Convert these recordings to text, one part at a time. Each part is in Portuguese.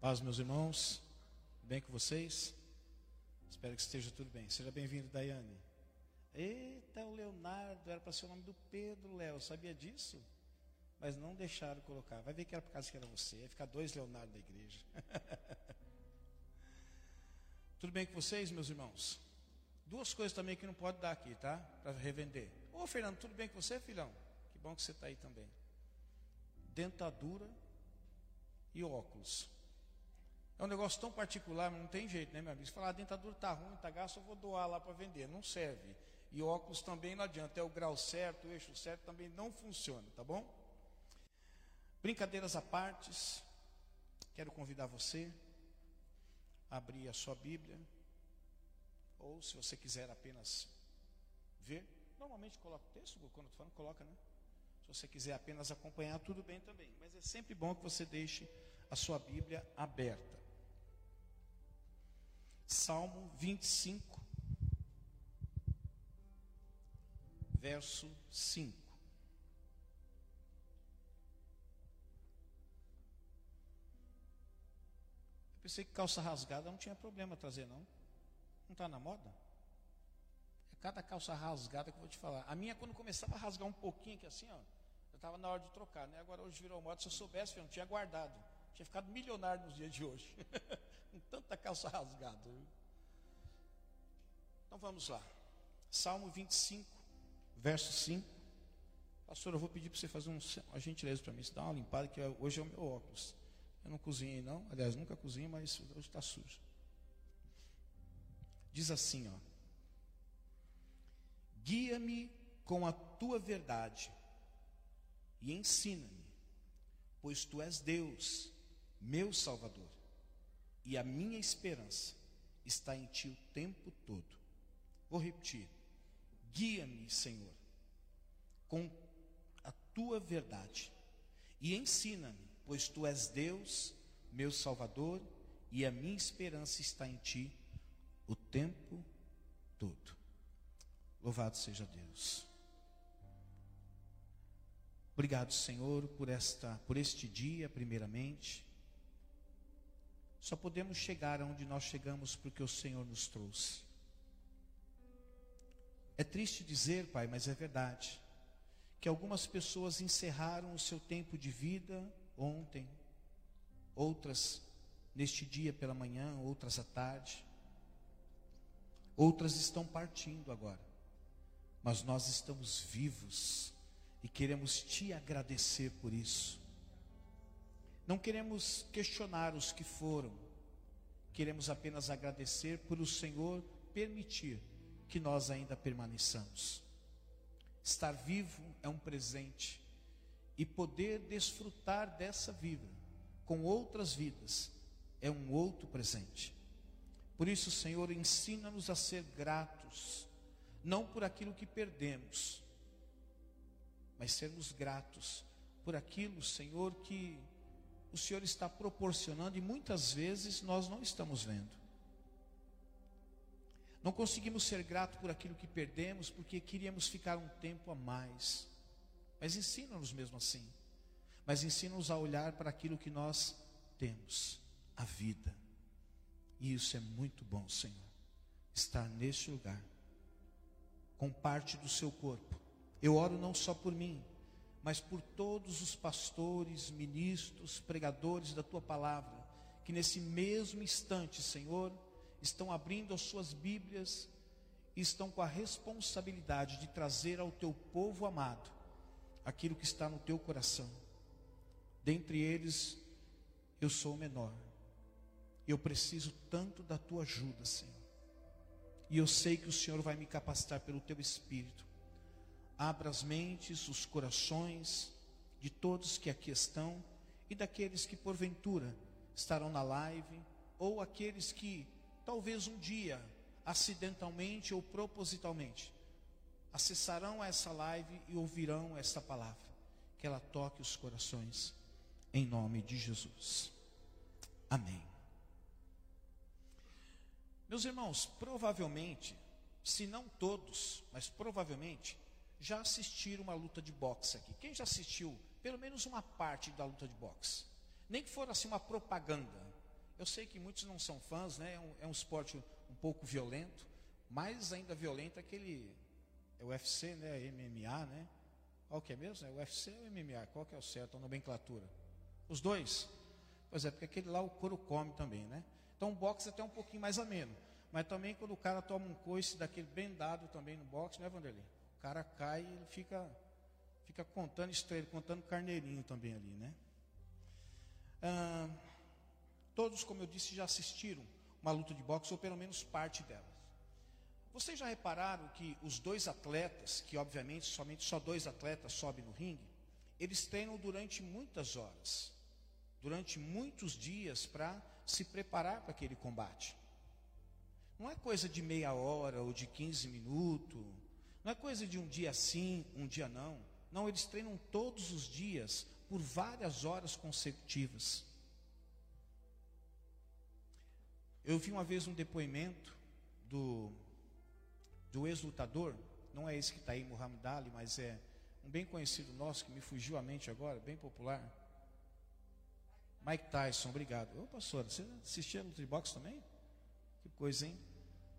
Paz, meus irmãos, bem com vocês? Espero que esteja tudo bem. Seja bem-vindo, Daiane. Eita, o Leonardo, era para ser o nome do Pedro, Léo, sabia disso? Mas não deixaram colocar. Vai ver que era por causa que era você. Ia ficar dois Leonardo da igreja. tudo bem com vocês, meus irmãos? Duas coisas também que não pode dar aqui, tá? Para revender. Ô, Fernando, tudo bem com você, filhão? Que bom que você está aí também. Dentadura e óculos. É um negócio tão particular, mas não tem jeito, né, meu amigo? Se falar a dentadura está ruim, está gasto, eu vou doar lá para vender. Não serve. E óculos também não adianta. É o grau certo, o eixo certo também não funciona, tá bom? Brincadeiras à partes. Quero convidar você a abrir a sua Bíblia. Ou se você quiser apenas ver. Normalmente coloca o texto, quando estou falando, coloca, né? Se você quiser apenas acompanhar, tudo bem também. Mas é sempre bom que você deixe a sua Bíblia aberta. Salmo 25, verso 5. Eu pensei que calça rasgada não tinha problema trazer, não. Não está na moda? É cada calça rasgada que eu vou te falar. A minha, quando começava a rasgar um pouquinho aqui assim, ó, eu estava na hora de trocar, né? Agora hoje virou moda. Se eu soubesse, eu não tinha guardado. Tinha ficado milionário nos dias de hoje. Com tanta calça rasgada. Então vamos lá. Salmo 25, verso 5. Pastor, eu vou pedir para você fazer um, uma gentileza para mim. Você dá uma limpada, que hoje é o meu óculos. Eu não cozinhei, não. Aliás, nunca cozinhei, mas hoje está sujo. Diz assim, ó. Guia-me com a tua verdade e ensina-me, pois tu és Deus meu Salvador, e a minha esperança está em Ti o tempo todo. Vou repetir: guia-me, Senhor, com a Tua verdade, e ensina-me, pois Tu és Deus, meu Salvador, e a minha esperança está em Ti o tempo todo. Louvado seja Deus. Obrigado, Senhor, por esta, por este dia, primeiramente. Só podemos chegar aonde nós chegamos porque o Senhor nos trouxe. É triste dizer, Pai, mas é verdade, que algumas pessoas encerraram o seu tempo de vida ontem, outras neste dia pela manhã, outras à tarde, outras estão partindo agora, mas nós estamos vivos e queremos te agradecer por isso. Não queremos questionar os que foram, queremos apenas agradecer por o Senhor permitir que nós ainda permaneçamos. Estar vivo é um presente e poder desfrutar dessa vida com outras vidas é um outro presente. Por isso, Senhor, ensina-nos a ser gratos, não por aquilo que perdemos, mas sermos gratos por aquilo, Senhor, que o Senhor está proporcionando e muitas vezes nós não estamos vendo. Não conseguimos ser gratos por aquilo que perdemos porque queríamos ficar um tempo a mais. Mas ensina-nos mesmo assim. Mas ensina-nos a olhar para aquilo que nós temos, a vida. E isso é muito bom, Senhor. Estar neste lugar, com parte do seu corpo. Eu oro não só por mim, mas por todos os pastores, ministros, pregadores da tua palavra, que nesse mesmo instante, Senhor, estão abrindo as suas Bíblias e estão com a responsabilidade de trazer ao teu povo amado aquilo que está no teu coração. Dentre eles, eu sou o menor. Eu preciso tanto da tua ajuda, Senhor. E eu sei que o Senhor vai me capacitar pelo teu espírito abra as mentes, os corações de todos que aqui estão e daqueles que porventura estarão na live ou aqueles que talvez um dia acidentalmente ou propositalmente acessarão essa live e ouvirão esta palavra. Que ela toque os corações em nome de Jesus. Amém. Meus irmãos, provavelmente, se não todos, mas provavelmente já assistiram uma luta de boxe aqui? Quem já assistiu pelo menos uma parte da luta de boxe? Nem que for assim uma propaganda. Eu sei que muitos não são fãs, né? É um, é um esporte um pouco violento, mais ainda violento aquele é UFC, né? MMA, né? Qual que é mesmo? É o UFC ou MMA? Qual que é o certo, a nomenclatura? Os dois? Pois é, porque aquele lá o couro come também, né? Então o boxe é até um pouquinho mais ameno. Mas também quando o cara toma um coice daquele bem dado também no boxe, né, Vanderlei? O cara cai e ele fica, fica contando estrela, contando carneirinho também ali, né? Ah, todos, como eu disse, já assistiram uma luta de boxe, ou pelo menos parte delas. Vocês já repararam que os dois atletas, que obviamente somente só dois atletas sobem no ringue, eles treinam durante muitas horas, durante muitos dias para se preparar para aquele combate. Não é coisa de meia hora ou de 15 minutos, não é coisa de um dia sim, um dia não. Não, eles treinam todos os dias por várias horas consecutivas. Eu vi uma vez um depoimento do, do ex-lutador, não é esse que está aí, Muhammad Ali, mas é um bem conhecido nosso que me fugiu à mente agora, bem popular. Mike Tyson, obrigado. Ô pastor, você assistia no Tribox também? Que coisa, hein?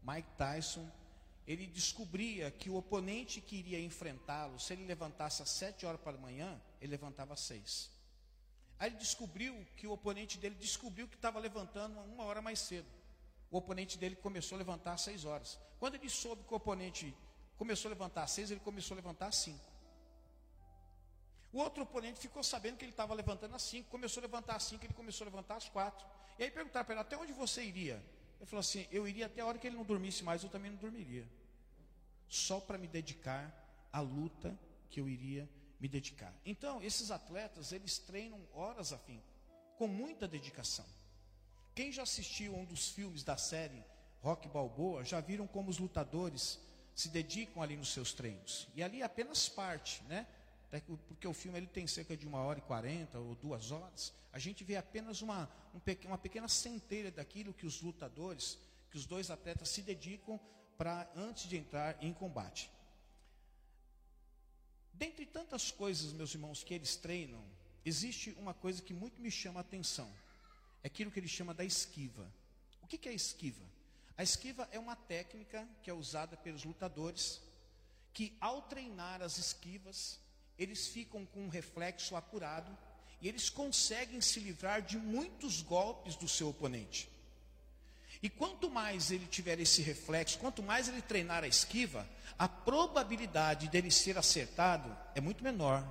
Mike Tyson, ele descobria que o oponente que iria enfrentá-lo, se ele levantasse às sete horas para manhã, ele levantava às seis. Aí ele descobriu que o oponente dele descobriu que estava levantando uma hora mais cedo o oponente dele começou a levantar às seis horas. Quando ele soube que o oponente começou a levantar às seis, ele começou a levantar às cinco. O outro oponente ficou sabendo que ele estava levantando às cinco, começou a levantar às cinco, ele começou a levantar às quatro. E aí perguntaram para ele, até onde você iria? Ele falou assim, eu iria até a hora que ele não dormisse mais, eu também não dormiria. Só para me dedicar à luta que eu iria me dedicar. Então, esses atletas, eles treinam horas a fim, com muita dedicação. Quem já assistiu um dos filmes da série Rock Balboa, já viram como os lutadores se dedicam ali nos seus treinos. E ali é apenas parte, né? Porque o filme ele tem cerca de uma hora e quarenta ou duas horas. A gente vê apenas uma, uma pequena centelha daquilo que os lutadores, que os dois atletas se dedicam para antes de entrar em combate. Dentre tantas coisas, meus irmãos, que eles treinam, existe uma coisa que muito me chama a atenção é aquilo que ele chama da esquiva. O que é esquiva? A esquiva é uma técnica que é usada pelos lutadores, que ao treinar as esquivas, eles ficam com um reflexo apurado e eles conseguem se livrar de muitos golpes do seu oponente. E quanto mais ele tiver esse reflexo, quanto mais ele treinar a esquiva, a probabilidade dele ser acertado é muito menor.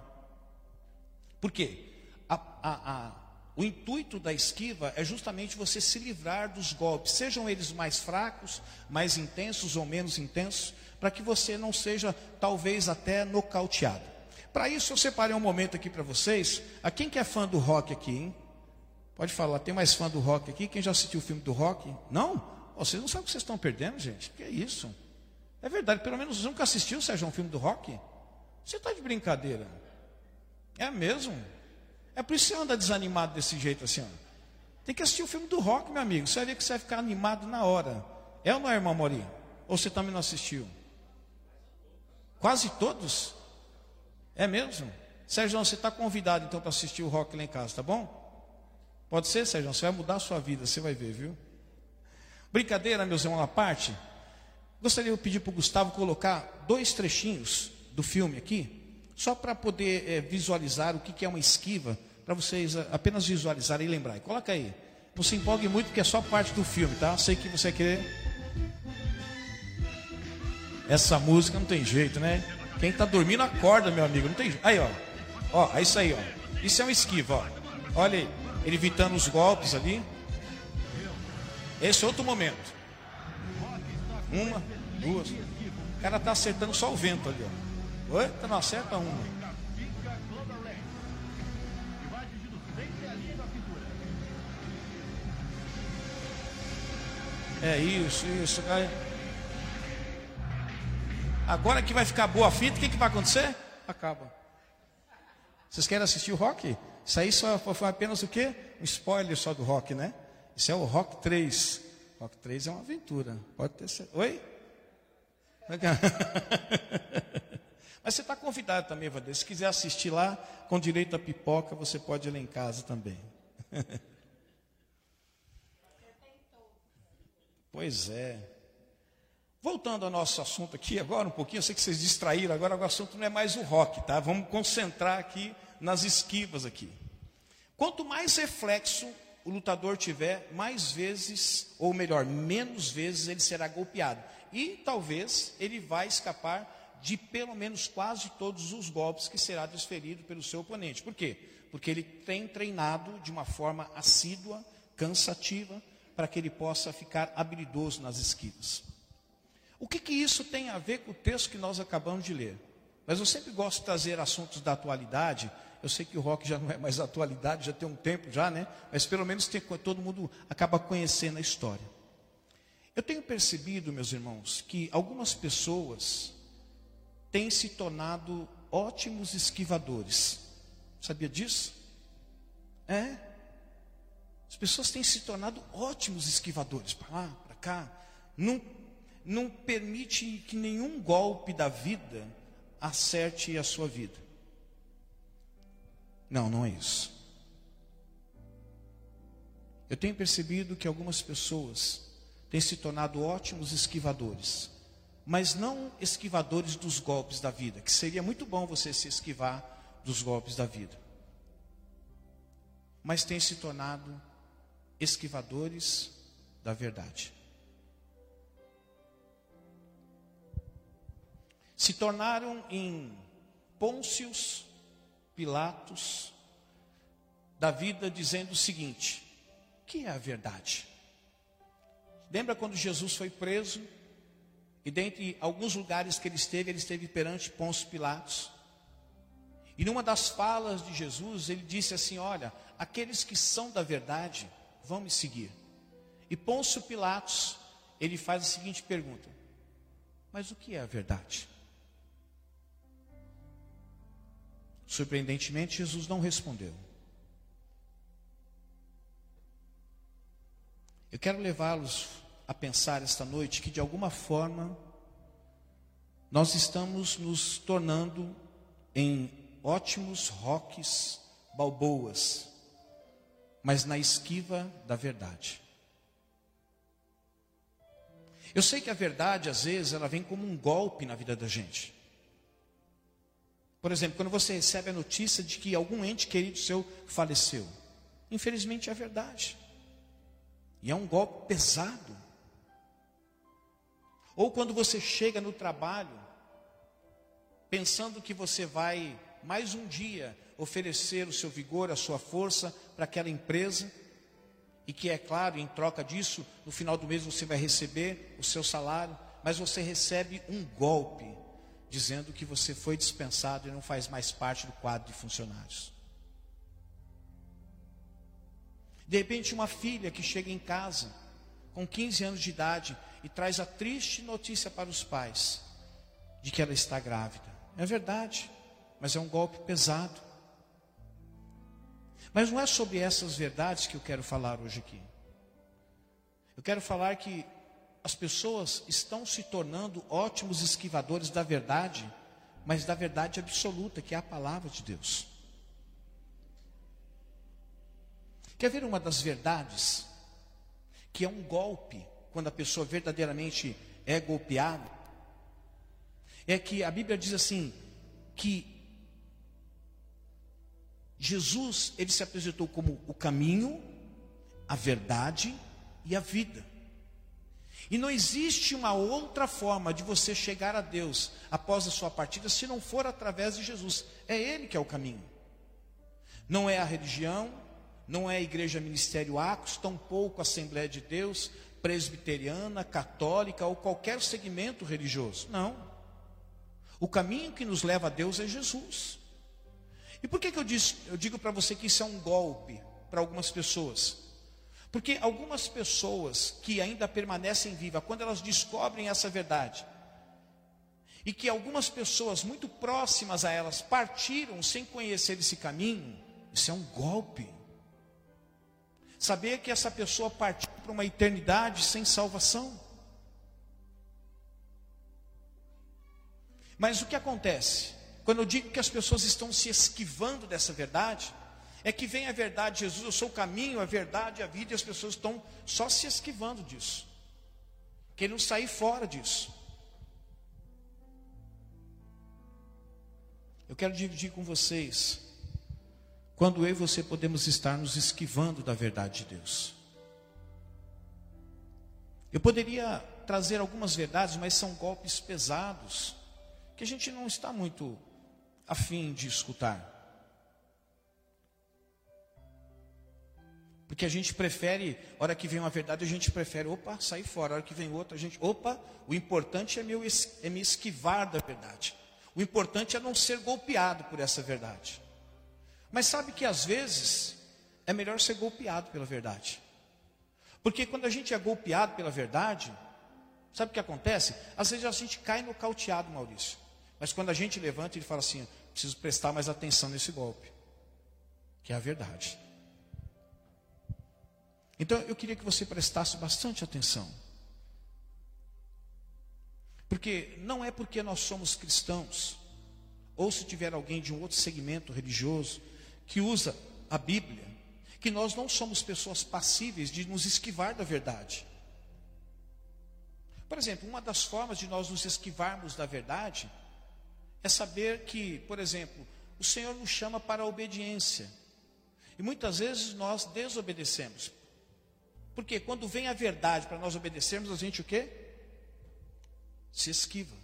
Por quê? A, a, a, o intuito da esquiva é justamente você se livrar dos golpes, sejam eles mais fracos, mais intensos ou menos intensos, para que você não seja talvez até nocauteado. Para isso eu separei um momento aqui para vocês. A quem que é fã do rock aqui, hein? Pode falar, tem mais fã do rock aqui? Quem já assistiu o filme do rock? Não? Vocês não sabem o que vocês estão perdendo, gente? Que é isso? É verdade, pelo menos nunca assistiu, Sérgio, um filme do rock? Você está de brincadeira? É mesmo? É por isso que você anda desanimado desse jeito assim. Ó. Tem que assistir o filme do rock, meu amigo. Você vai ver que você vai ficar animado na hora. É ou não é, irmão Mori? Ou você também não assistiu? Quase todos? É mesmo? Sérgio, você está convidado então para assistir o rock lá em casa, tá bom? Pode ser, Sérgio? Você vai mudar a sua vida, você vai ver, viu? Brincadeira, meus irmãos, à parte. Gostaria de pedir para o Gustavo colocar dois trechinhos do filme aqui, só para poder é, visualizar o que, que é uma esquiva para vocês apenas visualizarem e lembrarem. Coloca aí. Não se empolgue muito porque é só parte do filme, tá? Sei que você quer. Essa música não tem jeito, né? Quem está dormindo acorda, meu amigo. Não tem. Aí, ó. Ó, é isso aí, ó. Isso é um esquiva, ó. Olha aí. Ele evitando os golpes ali. Esse é outro momento. Uma, duas. O cara tá acertando só o vento ali, ó. Oi? Tá não acerta uma. É isso, isso. Agora que vai ficar boa a fita, o que, que vai acontecer? Acaba. Vocês querem assistir o rock? Isso aí só foi apenas o quê? Um spoiler só do rock, né? Isso é o Rock 3. Rock 3 é uma aventura. Pode ter certeza. Oi? Mas você está convidado também, Vander. Se quiser assistir lá, com direito a pipoca, você pode ir lá em casa também. Pois é. Voltando ao nosso assunto aqui agora um pouquinho, eu sei que vocês distraíram, agora o assunto não é mais o rock, tá? Vamos concentrar aqui nas esquivas aqui. Quanto mais reflexo o lutador tiver, mais vezes, ou melhor, menos vezes ele será golpeado. E talvez ele vai escapar de pelo menos quase todos os golpes que será desferido pelo seu oponente. Por quê? Porque ele tem treinado de uma forma assídua, cansativa, para que ele possa ficar habilidoso nas esquivas. O que, que isso tem a ver com o texto que nós acabamos de ler? Mas eu sempre gosto de trazer assuntos da atualidade. Eu sei que o rock já não é mais atualidade, já tem um tempo já, né? Mas pelo menos tem, todo mundo acaba conhecendo a história. Eu tenho percebido, meus irmãos, que algumas pessoas têm se tornado ótimos esquivadores. Sabia disso? É. As pessoas têm se tornado ótimos esquivadores, para lá, para cá. Não, não permite que nenhum golpe da vida acerte a sua vida. Não, não é isso. Eu tenho percebido que algumas pessoas têm se tornado ótimos esquivadores, mas não esquivadores dos golpes da vida, que seria muito bom você se esquivar dos golpes da vida. Mas têm se tornado esquivadores da verdade. Se tornaram em Pôncios Pilatos da vida dizendo o seguinte: o que é a verdade? Lembra quando Jesus foi preso? E dentre alguns lugares que ele esteve, ele esteve perante Pôncio Pilatos. E numa das falas de Jesus, ele disse assim: Olha, aqueles que são da verdade vão me seguir. E Pôncio Pilatos, ele faz a seguinte pergunta: Mas o que é a verdade? Surpreendentemente, Jesus não respondeu. Eu quero levá-los a pensar esta noite que, de alguma forma, nós estamos nos tornando em ótimos roques balboas, mas na esquiva da verdade. Eu sei que a verdade, às vezes, ela vem como um golpe na vida da gente. Por exemplo, quando você recebe a notícia de que algum ente querido seu faleceu, infelizmente é verdade. E é um golpe pesado. Ou quando você chega no trabalho, pensando que você vai mais um dia oferecer o seu vigor, a sua força para aquela empresa, e que é claro, em troca disso, no final do mês você vai receber o seu salário, mas você recebe um golpe dizendo que você foi dispensado e não faz mais parte do quadro de funcionários. De repente, uma filha que chega em casa com 15 anos de idade e traz a triste notícia para os pais de que ela está grávida. É verdade, mas é um golpe pesado. Mas não é sobre essas verdades que eu quero falar hoje aqui. Eu quero falar que as pessoas estão se tornando ótimos esquivadores da verdade, mas da verdade absoluta, que é a palavra de Deus. Quer ver uma das verdades? Que é um golpe, quando a pessoa verdadeiramente é golpeada? É que a Bíblia diz assim: que Jesus, ele se apresentou como o caminho, a verdade e a vida. E não existe uma outra forma de você chegar a Deus após a sua partida se não for através de Jesus. É Ele que é o caminho. Não é a religião, não é a igreja ministério Acos, tampouco a Assembleia de Deus, presbiteriana, católica ou qualquer segmento religioso. Não. O caminho que nos leva a Deus é Jesus. E por que, que eu, eu digo para você que isso é um golpe para algumas pessoas? Porque algumas pessoas que ainda permanecem vivas, quando elas descobrem essa verdade, e que algumas pessoas muito próximas a elas partiram sem conhecer esse caminho, isso é um golpe. Saber que essa pessoa partiu para uma eternidade sem salvação. Mas o que acontece? Quando eu digo que as pessoas estão se esquivando dessa verdade, é que vem a verdade, Jesus, eu sou o caminho, a verdade, a vida, e as pessoas estão só se esquivando disso. querendo sair fora disso. Eu quero dividir com vocês quando eu e você podemos estar nos esquivando da verdade de Deus. Eu poderia trazer algumas verdades, mas são golpes pesados que a gente não está muito afim de escutar. Porque a gente prefere, hora que vem uma verdade, a gente prefere, opa, sair fora. A hora que vem outra, a gente, opa, o importante é, meu, é me esquivar da verdade. O importante é não ser golpeado por essa verdade. Mas sabe que às vezes é melhor ser golpeado pela verdade. Porque quando a gente é golpeado pela verdade, sabe o que acontece? Às vezes a gente cai no cauteado, Maurício. Mas quando a gente levanta, ele fala assim: preciso prestar mais atenção nesse golpe, que é a verdade. Então eu queria que você prestasse bastante atenção. Porque não é porque nós somos cristãos, ou se tiver alguém de um outro segmento religioso que usa a Bíblia, que nós não somos pessoas passíveis de nos esquivar da verdade. Por exemplo, uma das formas de nós nos esquivarmos da verdade é saber que, por exemplo, o Senhor nos chama para a obediência. E muitas vezes nós desobedecemos. Porque quando vem a verdade para nós obedecermos, a gente o quê? Se esquiva.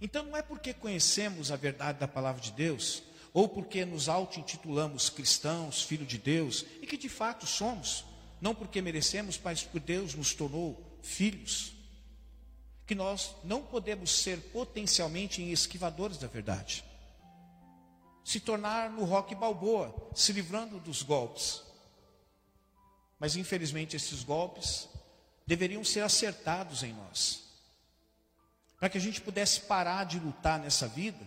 Então não é porque conhecemos a verdade da palavra de Deus, ou porque nos auto-intitulamos cristãos, filho de Deus, e que de fato somos, não porque merecemos, mas porque Deus nos tornou filhos, que nós não podemos ser potencialmente esquivadores da verdade. Se tornar no rock balboa, se livrando dos golpes. Mas infelizmente esses golpes deveriam ser acertados em nós. Para que a gente pudesse parar de lutar nessa vida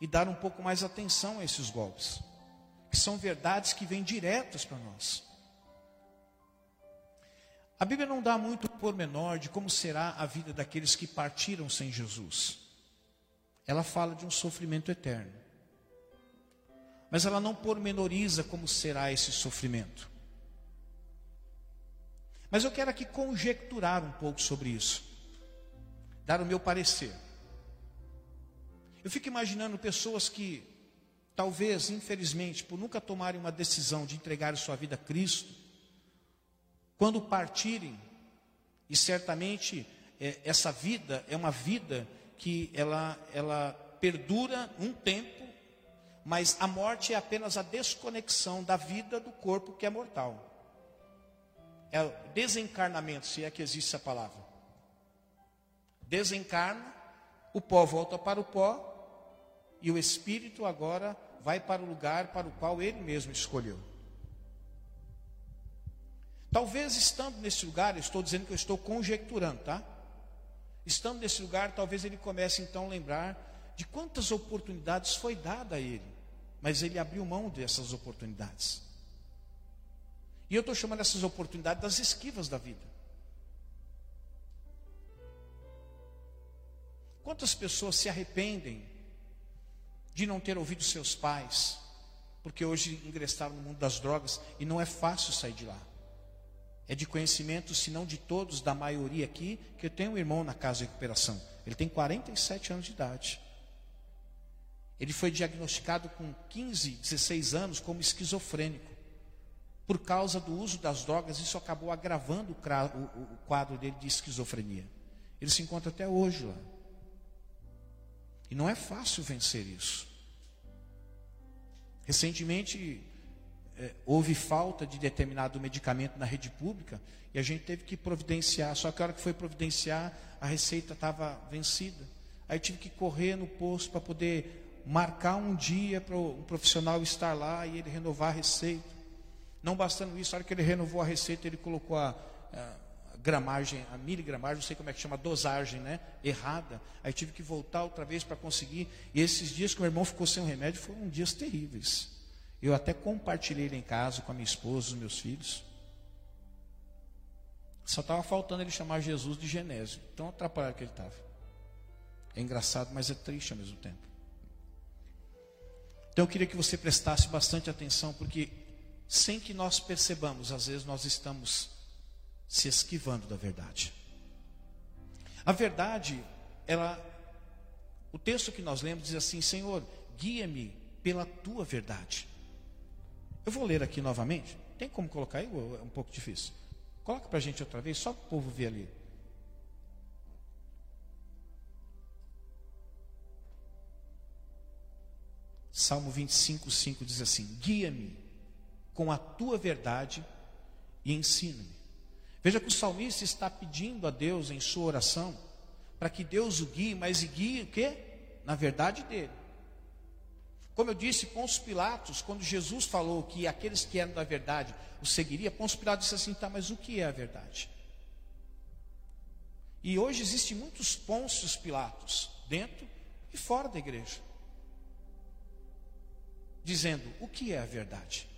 e dar um pouco mais atenção a esses golpes. Que são verdades que vêm diretas para nós. A Bíblia não dá muito pormenor de como será a vida daqueles que partiram sem Jesus. Ela fala de um sofrimento eterno. Mas ela não pormenoriza como será esse sofrimento. Mas eu quero aqui conjecturar um pouco sobre isso, dar o meu parecer. Eu fico imaginando pessoas que, talvez, infelizmente, por nunca tomarem uma decisão de entregar sua vida a Cristo, quando partirem, e certamente é, essa vida é uma vida que ela, ela perdura um tempo, mas a morte é apenas a desconexão da vida do corpo que é mortal. É o desencarnamento, se é que existe essa palavra. Desencarna, o pó volta para o pó, e o espírito agora vai para o lugar para o qual ele mesmo escolheu. Talvez estando nesse lugar, estou dizendo que eu estou conjecturando, tá? Estando nesse lugar, talvez ele comece então a lembrar de quantas oportunidades foi dada a ele, mas ele abriu mão dessas oportunidades. E eu estou chamando essas oportunidades das esquivas da vida. Quantas pessoas se arrependem de não ter ouvido seus pais, porque hoje ingressaram no mundo das drogas e não é fácil sair de lá. É de conhecimento, se não de todos, da maioria aqui, que eu tenho um irmão na casa de recuperação. Ele tem 47 anos de idade. Ele foi diagnosticado com 15, 16 anos como esquizofrênico. Por causa do uso das drogas, isso acabou agravando o quadro dele de esquizofrenia. Ele se encontra até hoje lá. E não é fácil vencer isso. Recentemente, é, houve falta de determinado medicamento na rede pública e a gente teve que providenciar. Só que a hora que foi providenciar, a receita estava vencida. Aí tive que correr no posto para poder marcar um dia para o profissional estar lá e ele renovar a receita. Não bastando isso, a hora que ele renovou a receita, ele colocou a, a gramagem, a miligramagem, não sei como é que chama, dosagem, né? Errada. Aí tive que voltar outra vez para conseguir. E esses dias que meu irmão ficou sem o remédio foram dias terríveis. Eu até compartilhei ele em casa com a minha esposa, os meus filhos. Só estava faltando ele chamar Jesus de Genésio. Tão atrapalhado que ele estava. É engraçado, mas é triste ao mesmo tempo. Então eu queria que você prestasse bastante atenção, porque sem que nós percebamos, às vezes nós estamos se esquivando da verdade. A verdade, ela, o texto que nós lemos diz assim: Senhor, guia-me pela tua verdade. Eu vou ler aqui novamente. Tem como colocar aí? É um pouco difícil. Coloca para a gente outra vez, só para o povo ver ali. Salmo 25, 5 diz assim: Guia-me com a tua verdade e ensina-me. Veja que o salmista está pedindo a Deus em sua oração para que Deus o guie, mas guie o quê? Na verdade dele. Como eu disse, Pôncio Pilatos, quando Jesus falou que aqueles que eram da verdade o seguiria, Pôncio Pilatos disse assim: tá, mas o que é a verdade? E hoje existem muitos Pôncios Pilatos, dentro e fora da igreja dizendo o que é a verdade.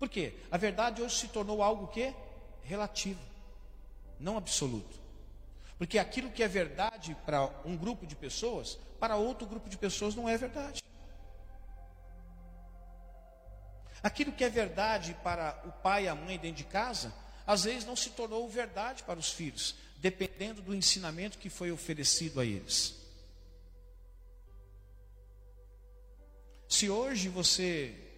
Por quê? A verdade hoje se tornou algo que relativo, não absoluto. Porque aquilo que é verdade para um grupo de pessoas, para outro grupo de pessoas não é verdade. Aquilo que é verdade para o pai e a mãe dentro de casa, às vezes não se tornou verdade para os filhos, dependendo do ensinamento que foi oferecido a eles. Se hoje você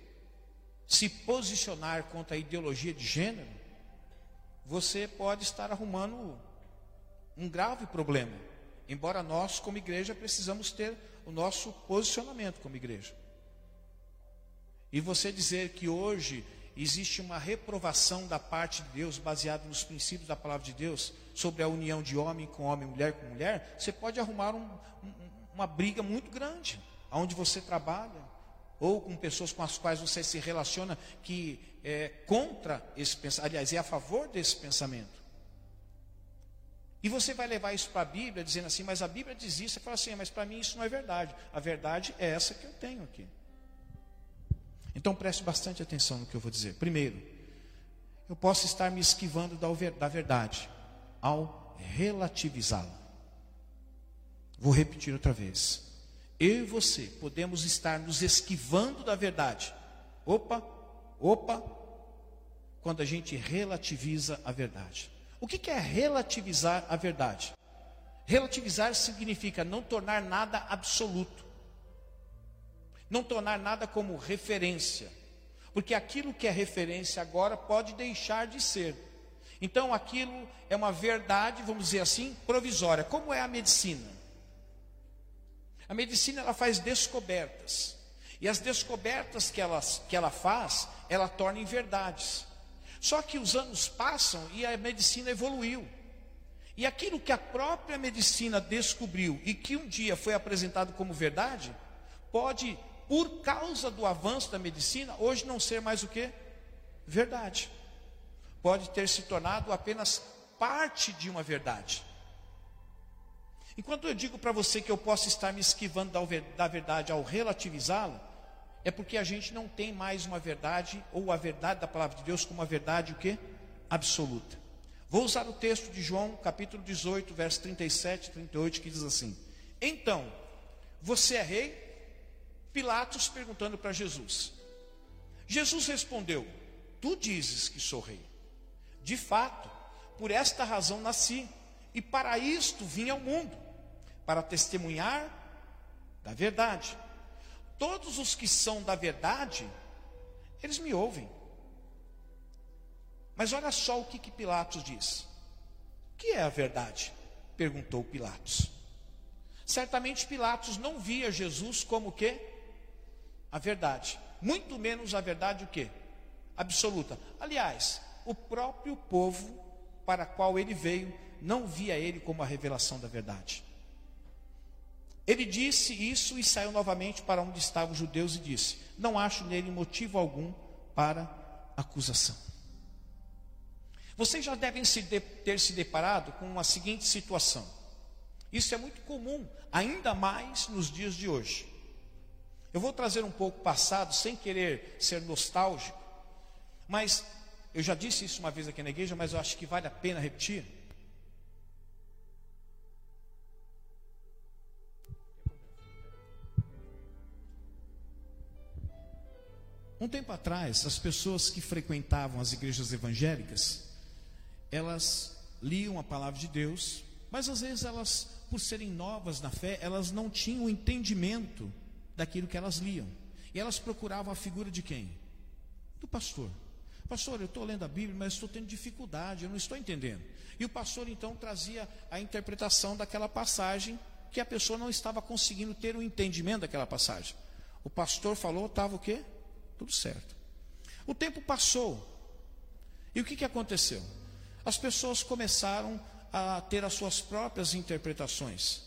se posicionar contra a ideologia de gênero, você pode estar arrumando um grave problema. Embora nós, como igreja, precisamos ter o nosso posicionamento como igreja. E você dizer que hoje existe uma reprovação da parte de Deus, baseada nos princípios da palavra de Deus, sobre a união de homem com homem, mulher com mulher, você pode arrumar um, um, uma briga muito grande, aonde você trabalha, ou com pessoas com as quais você se relaciona que é contra esse pensamento, aliás, é a favor desse pensamento. E você vai levar isso para a Bíblia, dizendo assim, mas a Bíblia diz isso, você fala assim, mas para mim isso não é verdade. A verdade é essa que eu tenho aqui. Então preste bastante atenção no que eu vou dizer. Primeiro, eu posso estar me esquivando da verdade ao relativizá-la. Vou repetir outra vez eu e você podemos estar nos esquivando da verdade. Opa, opa, quando a gente relativiza a verdade. O que é relativizar a verdade? Relativizar significa não tornar nada absoluto, não tornar nada como referência, porque aquilo que é referência agora pode deixar de ser. Então aquilo é uma verdade, vamos dizer assim, provisória, como é a medicina. A medicina ela faz descobertas. E as descobertas que ela, que ela faz, ela torna em verdades. Só que os anos passam e a medicina evoluiu. E aquilo que a própria medicina descobriu e que um dia foi apresentado como verdade, pode, por causa do avanço da medicina, hoje não ser mais o que? Verdade. Pode ter se tornado apenas parte de uma verdade. Enquanto eu digo para você que eu posso estar me esquivando da verdade ao relativizá-la, é porque a gente não tem mais uma verdade, ou a verdade da palavra de Deus como uma verdade o quê? Absoluta. Vou usar o texto de João, capítulo 18, verso 37 e 38, que diz assim: Então, você é rei? Pilatos perguntando para Jesus. Jesus respondeu: Tu dizes que sou rei. De fato, por esta razão nasci, e para isto vim ao mundo para testemunhar da verdade. Todos os que são da verdade, eles me ouvem. Mas olha só o que, que Pilatos diz. O que é a verdade? Perguntou Pilatos. Certamente Pilatos não via Jesus como o quê? A verdade. Muito menos a verdade o quê? Absoluta. Aliás, o próprio povo para qual ele veio não via ele como a revelação da verdade. Ele disse isso e saiu novamente para onde estavam os judeus e disse: Não acho nele motivo algum para acusação. Vocês já devem se de, ter se deparado com a seguinte situação. Isso é muito comum, ainda mais nos dias de hoje. Eu vou trazer um pouco passado, sem querer ser nostálgico, mas eu já disse isso uma vez aqui na igreja, mas eu acho que vale a pena repetir. Um tempo atrás, as pessoas que frequentavam as igrejas evangélicas, elas liam a palavra de Deus, mas às vezes elas, por serem novas na fé, elas não tinham entendimento daquilo que elas liam. E elas procuravam a figura de quem? Do pastor. Pastor, eu estou lendo a Bíblia, mas estou tendo dificuldade, eu não estou entendendo. E o pastor então trazia a interpretação daquela passagem que a pessoa não estava conseguindo ter o um entendimento daquela passagem. O pastor falou, estava o quê? Tudo certo. O tempo passou. E o que, que aconteceu? As pessoas começaram a ter as suas próprias interpretações.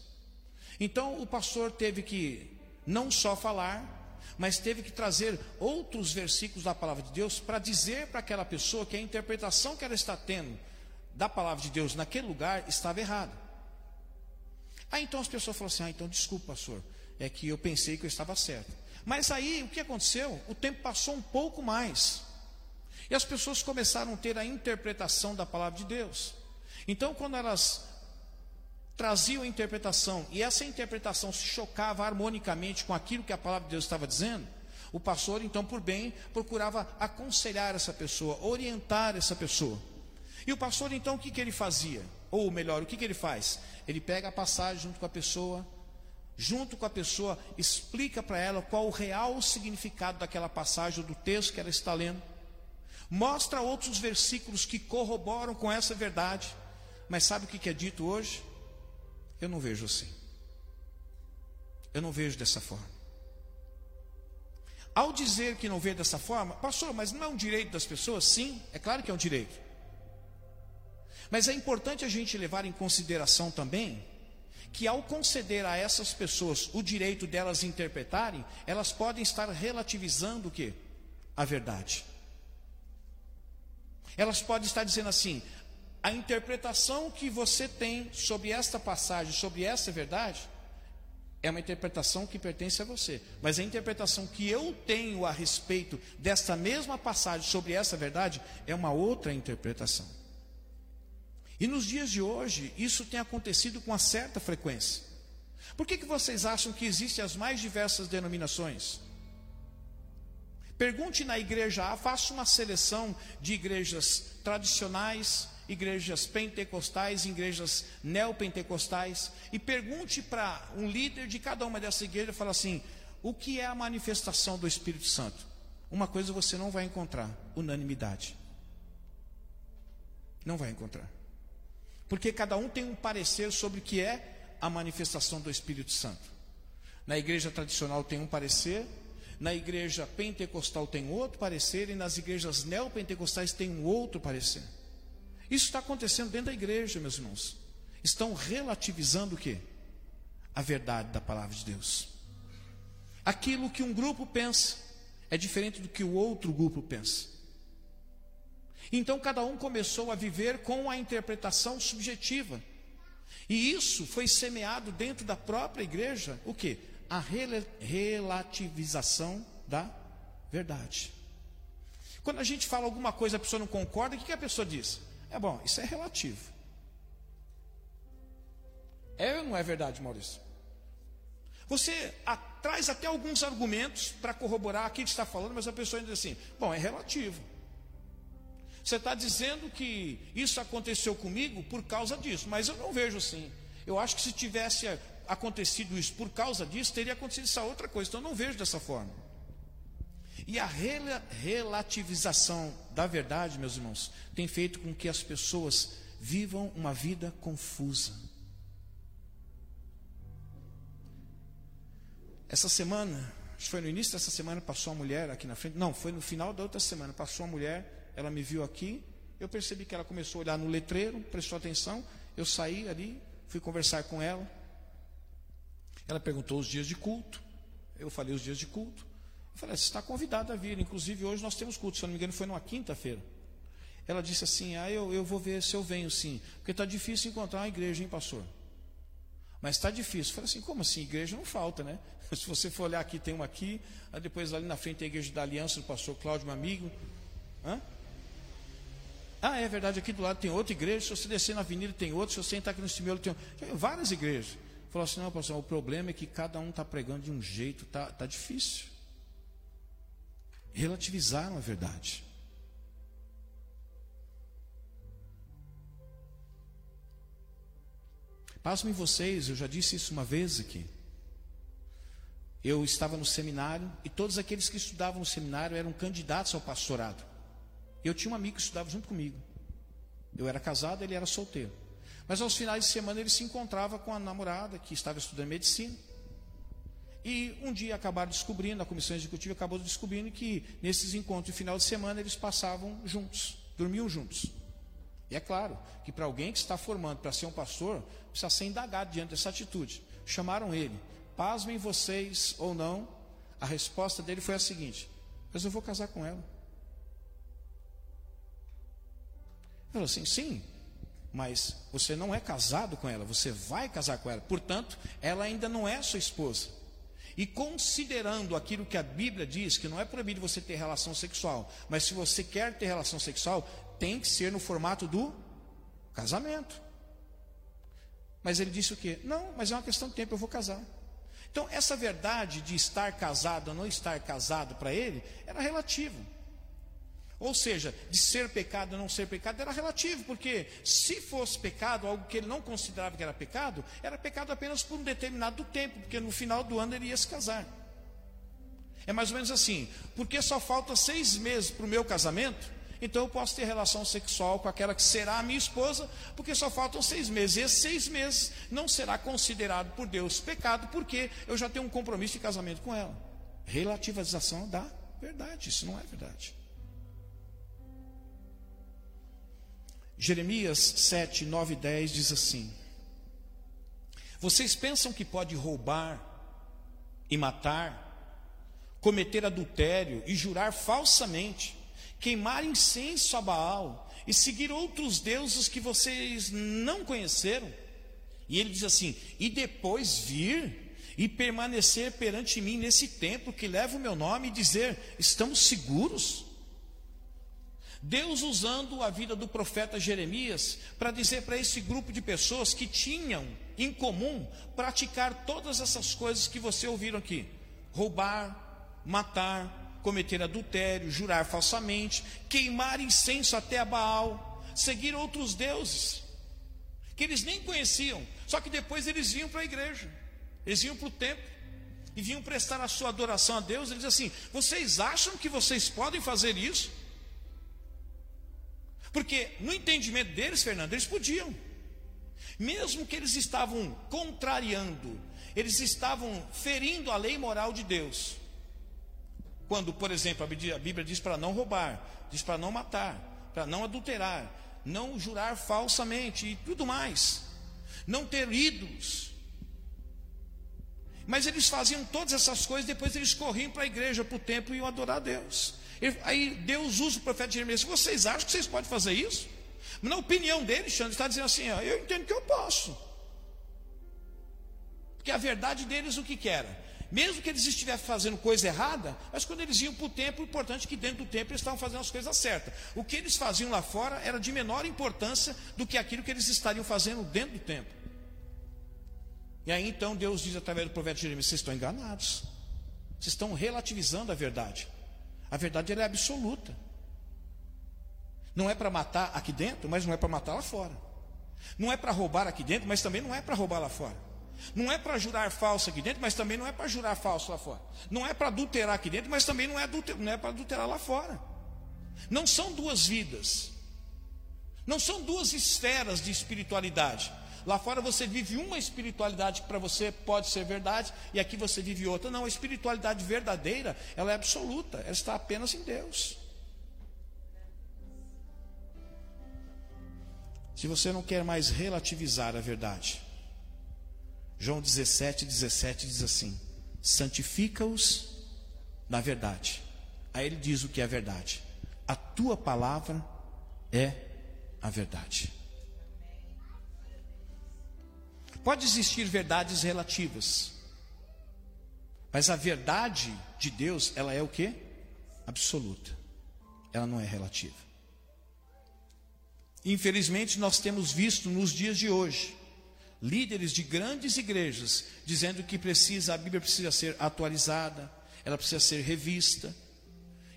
Então o pastor teve que não só falar, mas teve que trazer outros versículos da palavra de Deus para dizer para aquela pessoa que a interpretação que ela está tendo da palavra de Deus naquele lugar estava errada. Aí então as pessoas falaram assim: ah, então desculpa, pastor, é que eu pensei que eu estava certo. Mas aí o que aconteceu? O tempo passou um pouco mais. E as pessoas começaram a ter a interpretação da palavra de Deus. Então, quando elas traziam a interpretação e essa interpretação se chocava harmonicamente com aquilo que a palavra de Deus estava dizendo, o pastor, então, por bem, procurava aconselhar essa pessoa, orientar essa pessoa. E o pastor, então, o que, que ele fazia? Ou melhor, o que, que ele faz? Ele pega a passagem junto com a pessoa, junto com a pessoa, explica para ela qual o real significado daquela passagem do texto que ela está lendo, mostra outros versículos que corroboram com essa verdade. Mas sabe o que, que é dito hoje? Eu não vejo assim. Eu não vejo dessa forma. Ao dizer que não vê dessa forma, pastor, mas não é um direito das pessoas? Sim, é claro que é um direito. Mas é importante a gente levar em consideração também que ao conceder a essas pessoas o direito delas interpretarem, elas podem estar relativizando o que? A verdade. Elas podem estar dizendo assim: a interpretação que você tem sobre esta passagem, sobre essa verdade, é uma interpretação que pertence a você. Mas a interpretação que eu tenho a respeito desta mesma passagem sobre essa verdade é uma outra interpretação. E nos dias de hoje, isso tem acontecido com uma certa frequência. Por que, que vocês acham que existem as mais diversas denominações? Pergunte na igreja A, faça uma seleção de igrejas tradicionais, igrejas pentecostais, igrejas neopentecostais, e pergunte para um líder de cada uma dessas igrejas, fala assim: o que é a manifestação do Espírito Santo? Uma coisa você não vai encontrar: unanimidade. Não vai encontrar. Porque cada um tem um parecer sobre o que é a manifestação do Espírito Santo. Na igreja tradicional tem um parecer, na igreja pentecostal tem outro parecer e nas igrejas neopentecostais tem um outro parecer. Isso está acontecendo dentro da igreja, meus irmãos. Estão relativizando o que? A verdade da palavra de Deus. Aquilo que um grupo pensa é diferente do que o outro grupo pensa. Então cada um começou a viver com a interpretação subjetiva. E isso foi semeado dentro da própria igreja, o que? a relativização da verdade. Quando a gente fala alguma coisa, a pessoa não concorda, o que, a pessoa diz? É bom, isso é relativo. É ou não é verdade, Maurício? Você traz até alguns argumentos para corroborar aquilo que está falando, mas a pessoa diz assim: bom, é relativo. Você está dizendo que isso aconteceu comigo por causa disso, mas eu não vejo assim. Eu acho que se tivesse acontecido isso por causa disso, teria acontecido essa outra coisa. Então eu não vejo dessa forma. E a relativização da verdade, meus irmãos, tem feito com que as pessoas vivam uma vida confusa. Essa semana, acho que foi no início dessa semana, passou uma mulher aqui na frente. Não, foi no final da outra semana. Passou uma mulher, ela me viu aqui. Eu percebi que ela começou a olhar no letreiro, prestou atenção. Eu saí ali, fui conversar com ela. Ela perguntou os dias de culto. Eu falei os dias de culto. Eu falei, você está convidado a vir. Inclusive, hoje nós temos culto. Se eu não me engano, foi numa quinta-feira. Ela disse assim: Ah, eu, eu vou ver se eu venho sim. Porque está difícil encontrar uma igreja, hein, pastor? Mas está difícil. Eu falei assim: como assim? Igreja não falta, né? Se você for olhar aqui, tem uma aqui. Depois ali na frente tem a igreja da aliança do pastor Cláudio, meu amigo. Hã? Ah, é verdade, aqui do lado tem outra igreja, se você descer na avenida tem outra, se você entrar aqui no cimelo tem outra. Várias igrejas. Falou assim, não, pastor, o problema é que cada um está pregando de um jeito, está tá difícil. Relativizaram a verdade. Passo me vocês, eu já disse isso uma vez aqui. Eu estava no seminário e todos aqueles que estudavam no seminário eram candidatos ao pastorado. Eu tinha um amigo que estudava junto comigo. Eu era casado, ele era solteiro. Mas aos finais de semana ele se encontrava com a namorada que estava estudando medicina. E um dia acabaram descobrindo, a comissão executiva acabou descobrindo que nesses encontros de final de semana eles passavam juntos, dormiam juntos. E é claro que para alguém que está formando para ser um pastor, precisa ser indagado diante dessa atitude. Chamaram ele, pasmem vocês ou não, a resposta dele foi a seguinte: Mas eu vou casar com ela. Falou assim: sim, mas você não é casado com ela, você vai casar com ela. Portanto, ela ainda não é sua esposa. E considerando aquilo que a Bíblia diz, que não é proibido você ter relação sexual, mas se você quer ter relação sexual, tem que ser no formato do casamento. Mas ele disse o quê? Não, mas é uma questão de tempo, eu vou casar. Então, essa verdade de estar casado ou não estar casado para ele era relativo. Ou seja, de ser pecado ou não ser pecado era relativo, porque se fosse pecado, algo que ele não considerava que era pecado, era pecado apenas por um determinado tempo, porque no final do ano ele ia se casar. É mais ou menos assim, porque só falta seis meses para o meu casamento, então eu posso ter relação sexual com aquela que será a minha esposa, porque só faltam seis meses. E esses seis meses não será considerado por Deus pecado, porque eu já tenho um compromisso de casamento com ela. Relativização da verdade, isso não é verdade. Jeremias 7, 9 e 10 diz assim: Vocês pensam que pode roubar e matar, cometer adultério e jurar falsamente, queimar incenso a Baal e seguir outros deuses que vocês não conheceram? E ele diz assim: E depois vir e permanecer perante mim nesse templo que leva o meu nome e dizer: Estamos seguros? Deus usando a vida do profeta Jeremias para dizer para esse grupo de pessoas que tinham em comum praticar todas essas coisas que você ouviram aqui: roubar, matar, cometer adultério, jurar falsamente, queimar incenso até a Baal, seguir outros deuses que eles nem conheciam, só que depois eles vinham para a igreja, eles vinham para o templo e vinham prestar a sua adoração a Deus. Eles assim: vocês acham que vocês podem fazer isso? Porque no entendimento deles, Fernando, eles podiam. Mesmo que eles estavam contrariando, eles estavam ferindo a lei moral de Deus. Quando, por exemplo, a Bíblia diz para não roubar, diz para não matar, para não adulterar, não jurar falsamente e tudo mais, não ter ídolos. Mas eles faziam todas essas coisas, depois eles corriam para a igreja, para o templo e iam adorar a Deus. Aí Deus usa o profeta Jeremias. Vocês acham que vocês podem fazer isso? Na opinião dele, Xandre está dizendo assim: ó, eu entendo que eu posso. Porque a verdade deles o que, que era? Mesmo que eles estivessem fazendo coisa errada, mas quando eles iam para o templo, o importante é que dentro do templo eles estavam fazendo as coisas certas. O que eles faziam lá fora era de menor importância do que aquilo que eles estariam fazendo dentro do templo. E aí então Deus diz através do profeta Jeremias: vocês estão enganados, vocês estão relativizando a verdade. A verdade é absoluta. Não é para matar aqui dentro, mas não é para matar lá fora. Não é para roubar aqui dentro, mas também não é para roubar lá fora. Não é para jurar falso aqui dentro, mas também não é para jurar falso lá fora. Não é para adulterar aqui dentro, mas também não é, não é para adulterar lá fora. Não são duas vidas. Não são duas esferas de espiritualidade. Lá fora você vive uma espiritualidade que para você pode ser verdade, e aqui você vive outra. Não, a espiritualidade verdadeira, ela é absoluta, ela está apenas em Deus. Se você não quer mais relativizar a verdade, João 17, 17 diz assim: santifica-os na verdade. Aí ele diz o que é verdade. A tua palavra é a verdade. Pode existir verdades relativas. Mas a verdade de Deus, ela é o que? Absoluta. Ela não é relativa. Infelizmente, nós temos visto nos dias de hoje líderes de grandes igrejas dizendo que precisa, a Bíblia precisa ser atualizada, ela precisa ser revista.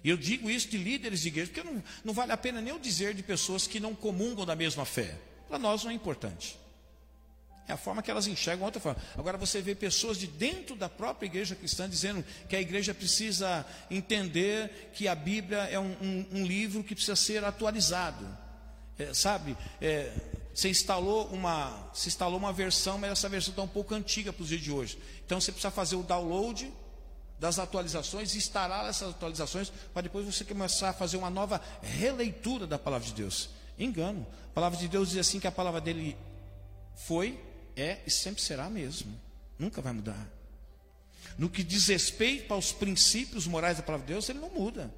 E eu digo isso de líderes de igreja, porque não, não vale a pena nem eu dizer de pessoas que não comungam da mesma fé. Para nós não é importante. É a forma que elas enxergam outra forma. Agora você vê pessoas de dentro da própria igreja cristã dizendo que a igreja precisa entender que a Bíblia é um, um, um livro que precisa ser atualizado. É, sabe? É, você instalou uma, se instalou uma versão, mas essa versão está um pouco antiga para os dias de hoje. Então você precisa fazer o download das atualizações, instalar essas atualizações, para depois você começar a fazer uma nova releitura da palavra de Deus. Engano. A palavra de Deus diz assim que a palavra dele foi, é e sempre será mesmo. Nunca vai mudar. No que diz respeito aos princípios morais da palavra de Deus, ele não muda.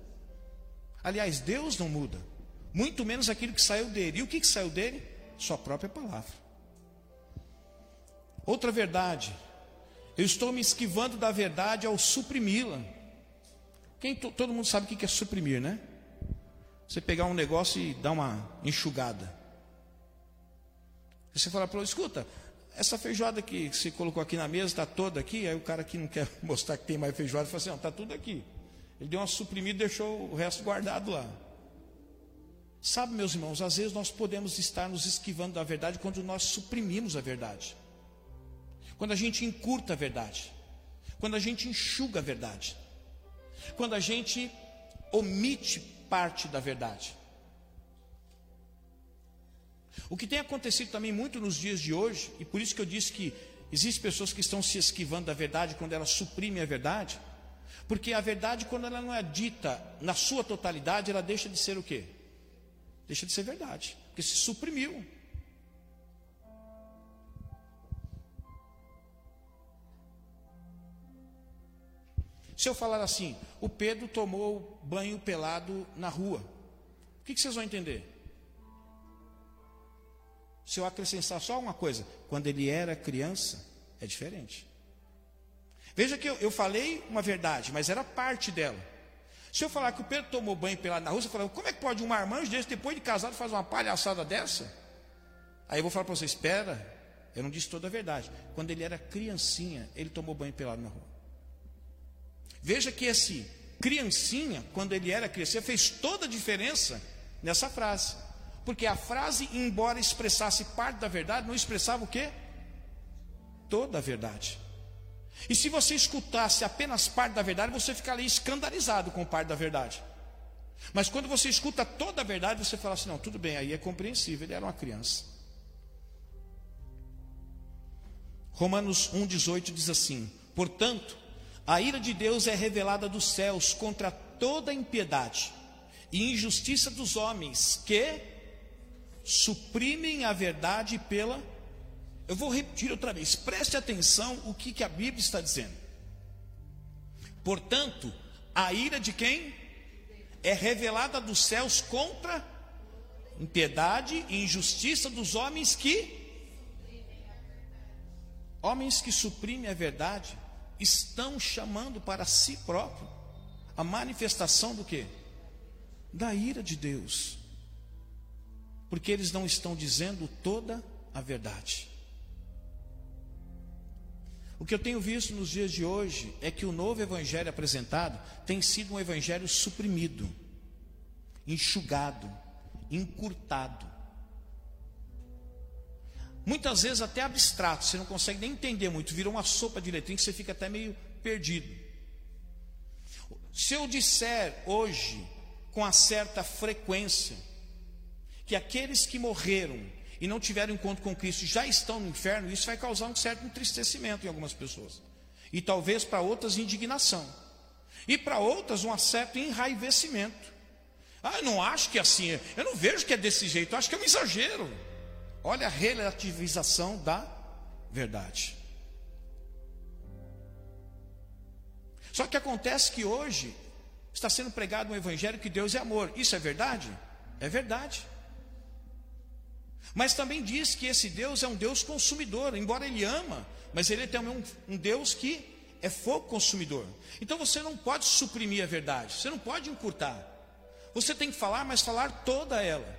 Aliás, Deus não muda. Muito menos aquilo que saiu dele. E o que, que saiu dele? Sua própria palavra. Outra verdade. Eu estou me esquivando da verdade ao suprimi-la. Quem todo mundo sabe o que é suprimir, né? Você pegar um negócio e dar uma enxugada. Você fala para ele, escuta, essa feijoada que você colocou aqui na mesa está toda aqui, aí o cara que não quer mostrar que tem mais feijoada fala assim, está tudo aqui. Ele deu uma suprimida e deixou o resto guardado lá. Sabe, meus irmãos, às vezes nós podemos estar nos esquivando da verdade quando nós suprimimos a verdade. Quando a gente encurta a verdade. Quando a gente enxuga a verdade. Quando a gente omite parte da verdade. O que tem acontecido também muito nos dias de hoje, e por isso que eu disse que existem pessoas que estão se esquivando da verdade quando elas suprimem a verdade, porque a verdade, quando ela não é dita na sua totalidade, ela deixa de ser o quê? Deixa de ser verdade, porque se suprimiu. Se eu falar assim, o Pedro tomou banho pelado na rua, o que vocês vão entender? Se eu acrescentar só uma coisa, quando ele era criança, é diferente. Veja que eu, eu falei uma verdade, mas era parte dela. Se eu falar que o Pedro tomou banho pelado na rua, você fala, como é que pode um marmanjo desse, depois de casado, fazer uma palhaçada dessa? Aí eu vou falar para você, espera, eu não disse toda a verdade. Quando ele era criancinha, ele tomou banho pelado na rua. Veja que esse criancinha, quando ele era criança, fez toda a diferença nessa frase. Porque a frase, embora expressasse parte da verdade, não expressava o quê? Toda a verdade. E se você escutasse apenas parte da verdade, você ficaria escandalizado com parte da verdade. Mas quando você escuta toda a verdade, você fala assim: não, tudo bem, aí é compreensível, ele era uma criança. Romanos 1,18 diz assim: portanto, a ira de Deus é revelada dos céus contra toda impiedade e injustiça dos homens que suprimem a verdade pela. Eu vou repetir outra vez, preste atenção o que, que a Bíblia está dizendo. Portanto, a ira de quem? É revelada dos céus contra impiedade e injustiça dos homens que. Homens que suprimem a verdade estão chamando para si próprio a manifestação do que? Da ira de Deus porque eles não estão dizendo toda a verdade. O que eu tenho visto nos dias de hoje é que o novo evangelho apresentado tem sido um evangelho suprimido, enxugado, encurtado. Muitas vezes até abstrato, você não consegue nem entender muito, vira uma sopa de letrinha que você fica até meio perdido. Se eu disser hoje, com uma certa frequência, que aqueles que morreram e não tiveram encontro com Cristo já estão no inferno, isso vai causar um certo entristecimento em algumas pessoas. E talvez para outras indignação. E para outras um certo enraivecimento. Ah, eu não acho que é assim, eu não vejo que é desse jeito, eu acho que é um exagero. Olha a relativização da verdade. Só que acontece que hoje está sendo pregado um evangelho que Deus é amor. Isso é verdade? É verdade. Mas também diz que esse Deus é um Deus consumidor, embora ele ama, mas ele é também um, um Deus que é fogo consumidor. Então você não pode suprimir a verdade, você não pode encurtar. Você tem que falar, mas falar toda ela.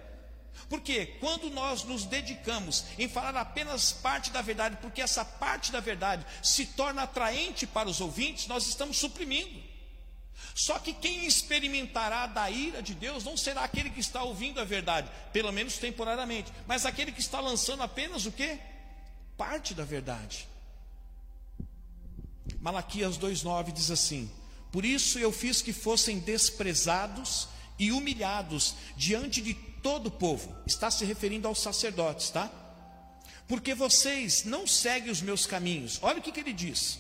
Porque quando nós nos dedicamos em falar apenas parte da verdade, porque essa parte da verdade se torna atraente para os ouvintes, nós estamos suprimindo. Só que quem experimentará da ira de Deus não será aquele que está ouvindo a verdade, pelo menos temporariamente, mas aquele que está lançando apenas o que? parte da verdade. Malaquias 2,9 diz assim: Por isso eu fiz que fossem desprezados e humilhados diante de todo o povo. Está se referindo aos sacerdotes, tá? Porque vocês não seguem os meus caminhos. Olha o que, que ele diz.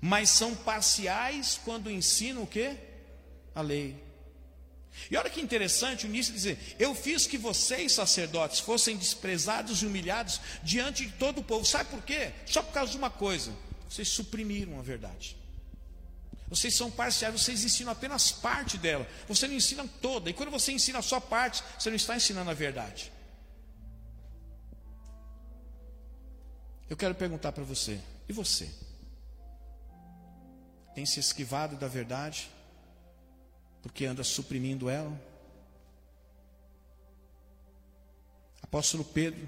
Mas são parciais quando ensinam o que? A lei. E olha que interessante o início dizer: Eu fiz que vocês, sacerdotes, fossem desprezados e humilhados diante de todo o povo. Sabe por quê? Só por causa de uma coisa: vocês suprimiram a verdade. Vocês são parciais, vocês ensinam apenas parte dela. Você não ensina toda. E quando você ensina só parte, você não está ensinando a verdade. Eu quero perguntar para você: e você? Tem se esquivado da verdade? Porque anda suprimindo ela? Apóstolo Pedro,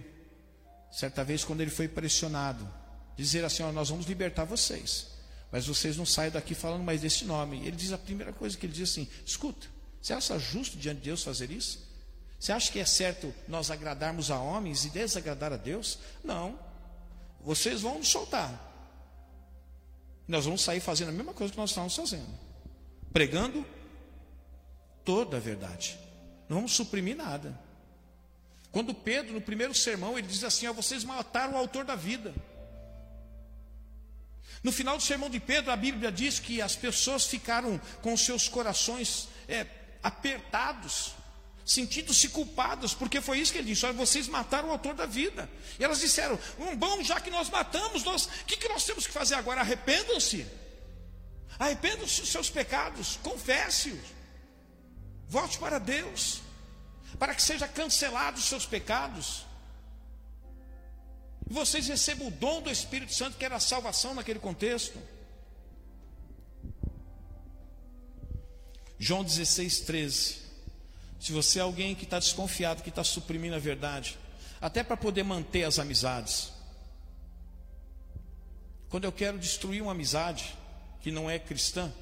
certa vez, quando ele foi pressionado, dizer assim: ó, Nós vamos libertar vocês, mas vocês não saem daqui falando mais desse nome. Ele diz a primeira coisa que ele diz assim: Escuta, você acha justo diante de Deus fazer isso? Você acha que é certo nós agradarmos a homens e desagradar a Deus? Não. Vocês vão nos soltar. Nós vamos sair fazendo a mesma coisa que nós estamos fazendo. Pregando toda a verdade. Não vamos suprimir nada. Quando Pedro, no primeiro sermão, ele diz assim: ó, vocês mataram o autor da vida. No final do sermão de Pedro, a Bíblia diz que as pessoas ficaram com seus corações é, apertados, sentindo-se culpadas, porque foi isso que ele disse: olha, vocês mataram o autor da vida. E elas disseram: um bom, já que nós matamos, nós, o que, que nós temos que fazer agora? Arrependam-se, arrependam-se dos seus pecados, confesse-os, volte para Deus, para que seja cancelados os seus pecados. E vocês recebam o dom do Espírito Santo, que era a salvação naquele contexto. João 16, 13. Se você é alguém que está desconfiado, que está suprimindo a verdade, até para poder manter as amizades. Quando eu quero destruir uma amizade que não é cristã,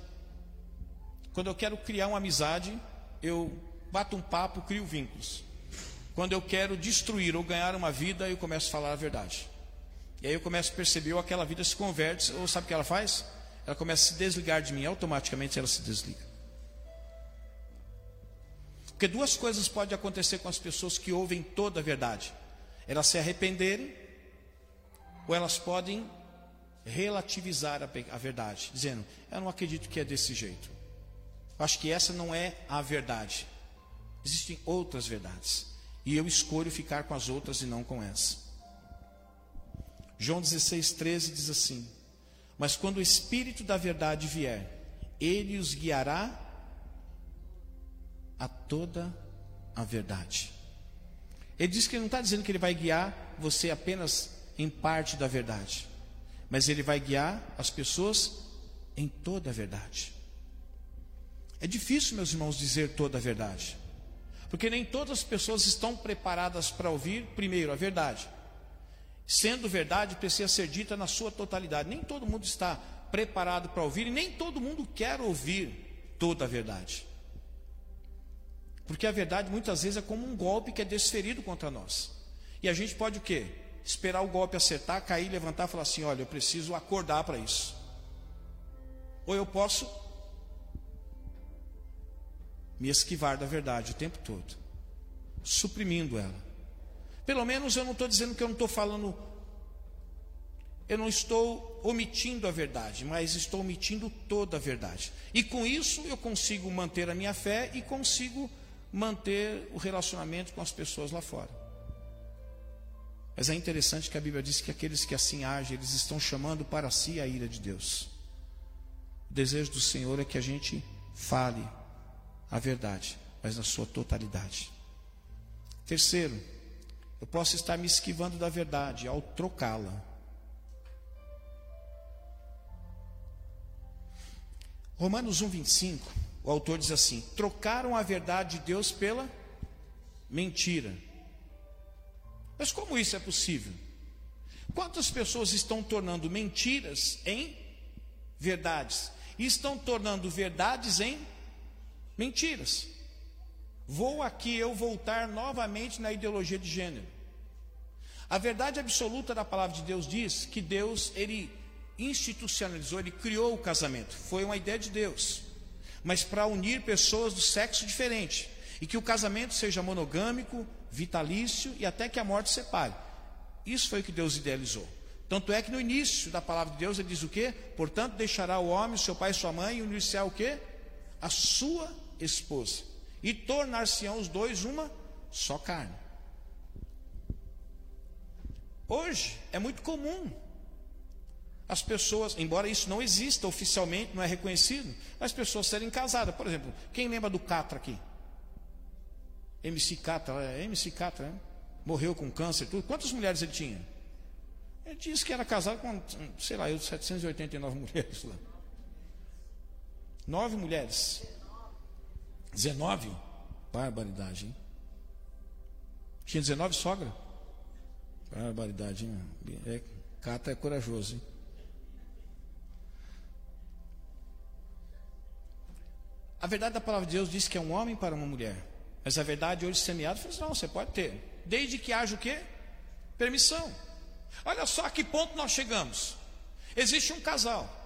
quando eu quero criar uma amizade, eu bato um papo, crio vínculos. Quando eu quero destruir ou ganhar uma vida, eu começo a falar a verdade. E aí eu começo a perceber, ou aquela vida se converte, ou sabe o que ela faz? Ela começa a se desligar de mim, automaticamente ela se desliga. Porque duas coisas podem acontecer com as pessoas que ouvem toda a verdade: elas se arrependerem, ou elas podem relativizar a, a verdade, dizendo: Eu não acredito que é desse jeito. Acho que essa não é a verdade. Existem outras verdades. E eu escolho ficar com as outras e não com essa. João 16, 13 diz assim: Mas quando o Espírito da verdade vier, ele os guiará a toda a verdade. Ele diz que ele não está dizendo que ele vai guiar você apenas em parte da verdade, mas ele vai guiar as pessoas em toda a verdade. É difícil, meus irmãos, dizer toda a verdade, porque nem todas as pessoas estão preparadas para ouvir, primeiro, a verdade. Sendo verdade, precisa ser dita na sua totalidade. Nem todo mundo está preparado para ouvir e nem todo mundo quer ouvir toda a verdade. Porque a verdade muitas vezes é como um golpe que é desferido contra nós. E a gente pode o quê? Esperar o golpe acertar, cair, levantar e falar assim: olha, eu preciso acordar para isso. Ou eu posso me esquivar da verdade o tempo todo, suprimindo ela. Pelo menos eu não estou dizendo que eu não estou falando, eu não estou omitindo a verdade, mas estou omitindo toda a verdade. E com isso eu consigo manter a minha fé e consigo manter o relacionamento com as pessoas lá fora. Mas é interessante que a Bíblia diz que aqueles que assim agem, eles estão chamando para si a ira de Deus. O desejo do Senhor é que a gente fale a verdade, mas na sua totalidade. Terceiro, eu posso estar me esquivando da verdade ao trocá-la. Romanos 1, 25 o autor diz assim: trocaram a verdade de Deus pela mentira. Mas como isso é possível? Quantas pessoas estão tornando mentiras em verdades? E estão tornando verdades em. Vou aqui eu voltar novamente na ideologia de gênero. A verdade absoluta da palavra de Deus diz que Deus, ele institucionalizou, ele criou o casamento. Foi uma ideia de Deus. Mas para unir pessoas do sexo diferente. E que o casamento seja monogâmico, vitalício e até que a morte separe. Isso foi o que Deus idealizou. Tanto é que no início da palavra de Deus ele diz o quê? Portanto, deixará o homem, seu pai e sua mãe, e unir-se-á o quê? A sua esposa. E tornar-se-ão os dois uma só carne. Hoje é muito comum as pessoas, embora isso não exista oficialmente, não é reconhecido, as pessoas serem casadas. Por exemplo, quem lembra do Catra aqui? MC Catra, é MC Catra, né? morreu com câncer, tudo. Quantas mulheres ele tinha? Ele disse que era casado com, sei lá, eu 789 mulheres lá. Nove mulheres. 19? Barbaridade, hein? Tinha 19 sogra? Barbaridade, hein? É, Cata é corajoso, hein? A verdade da palavra de Deus diz que é um homem para uma mulher. Mas a verdade hoje semeada, fala assim, não, você pode ter. Desde que haja o quê? Permissão. Olha só a que ponto nós chegamos. Existe um casal.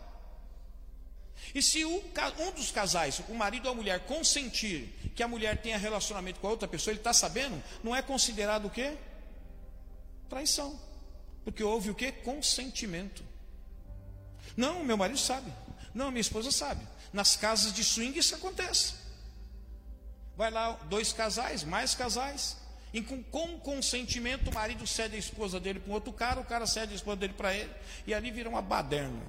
E se um dos casais, o marido ou a mulher, consentir que a mulher tenha relacionamento com a outra pessoa, ele está sabendo, não é considerado o quê? Traição. Porque houve o quê? Consentimento. Não, meu marido sabe. Não, minha esposa sabe. Nas casas de swing isso acontece. Vai lá dois casais, mais casais. E com, com consentimento, o marido cede a esposa dele para um outro cara, o cara cede a esposa dele para ele, e ali vira uma baderna.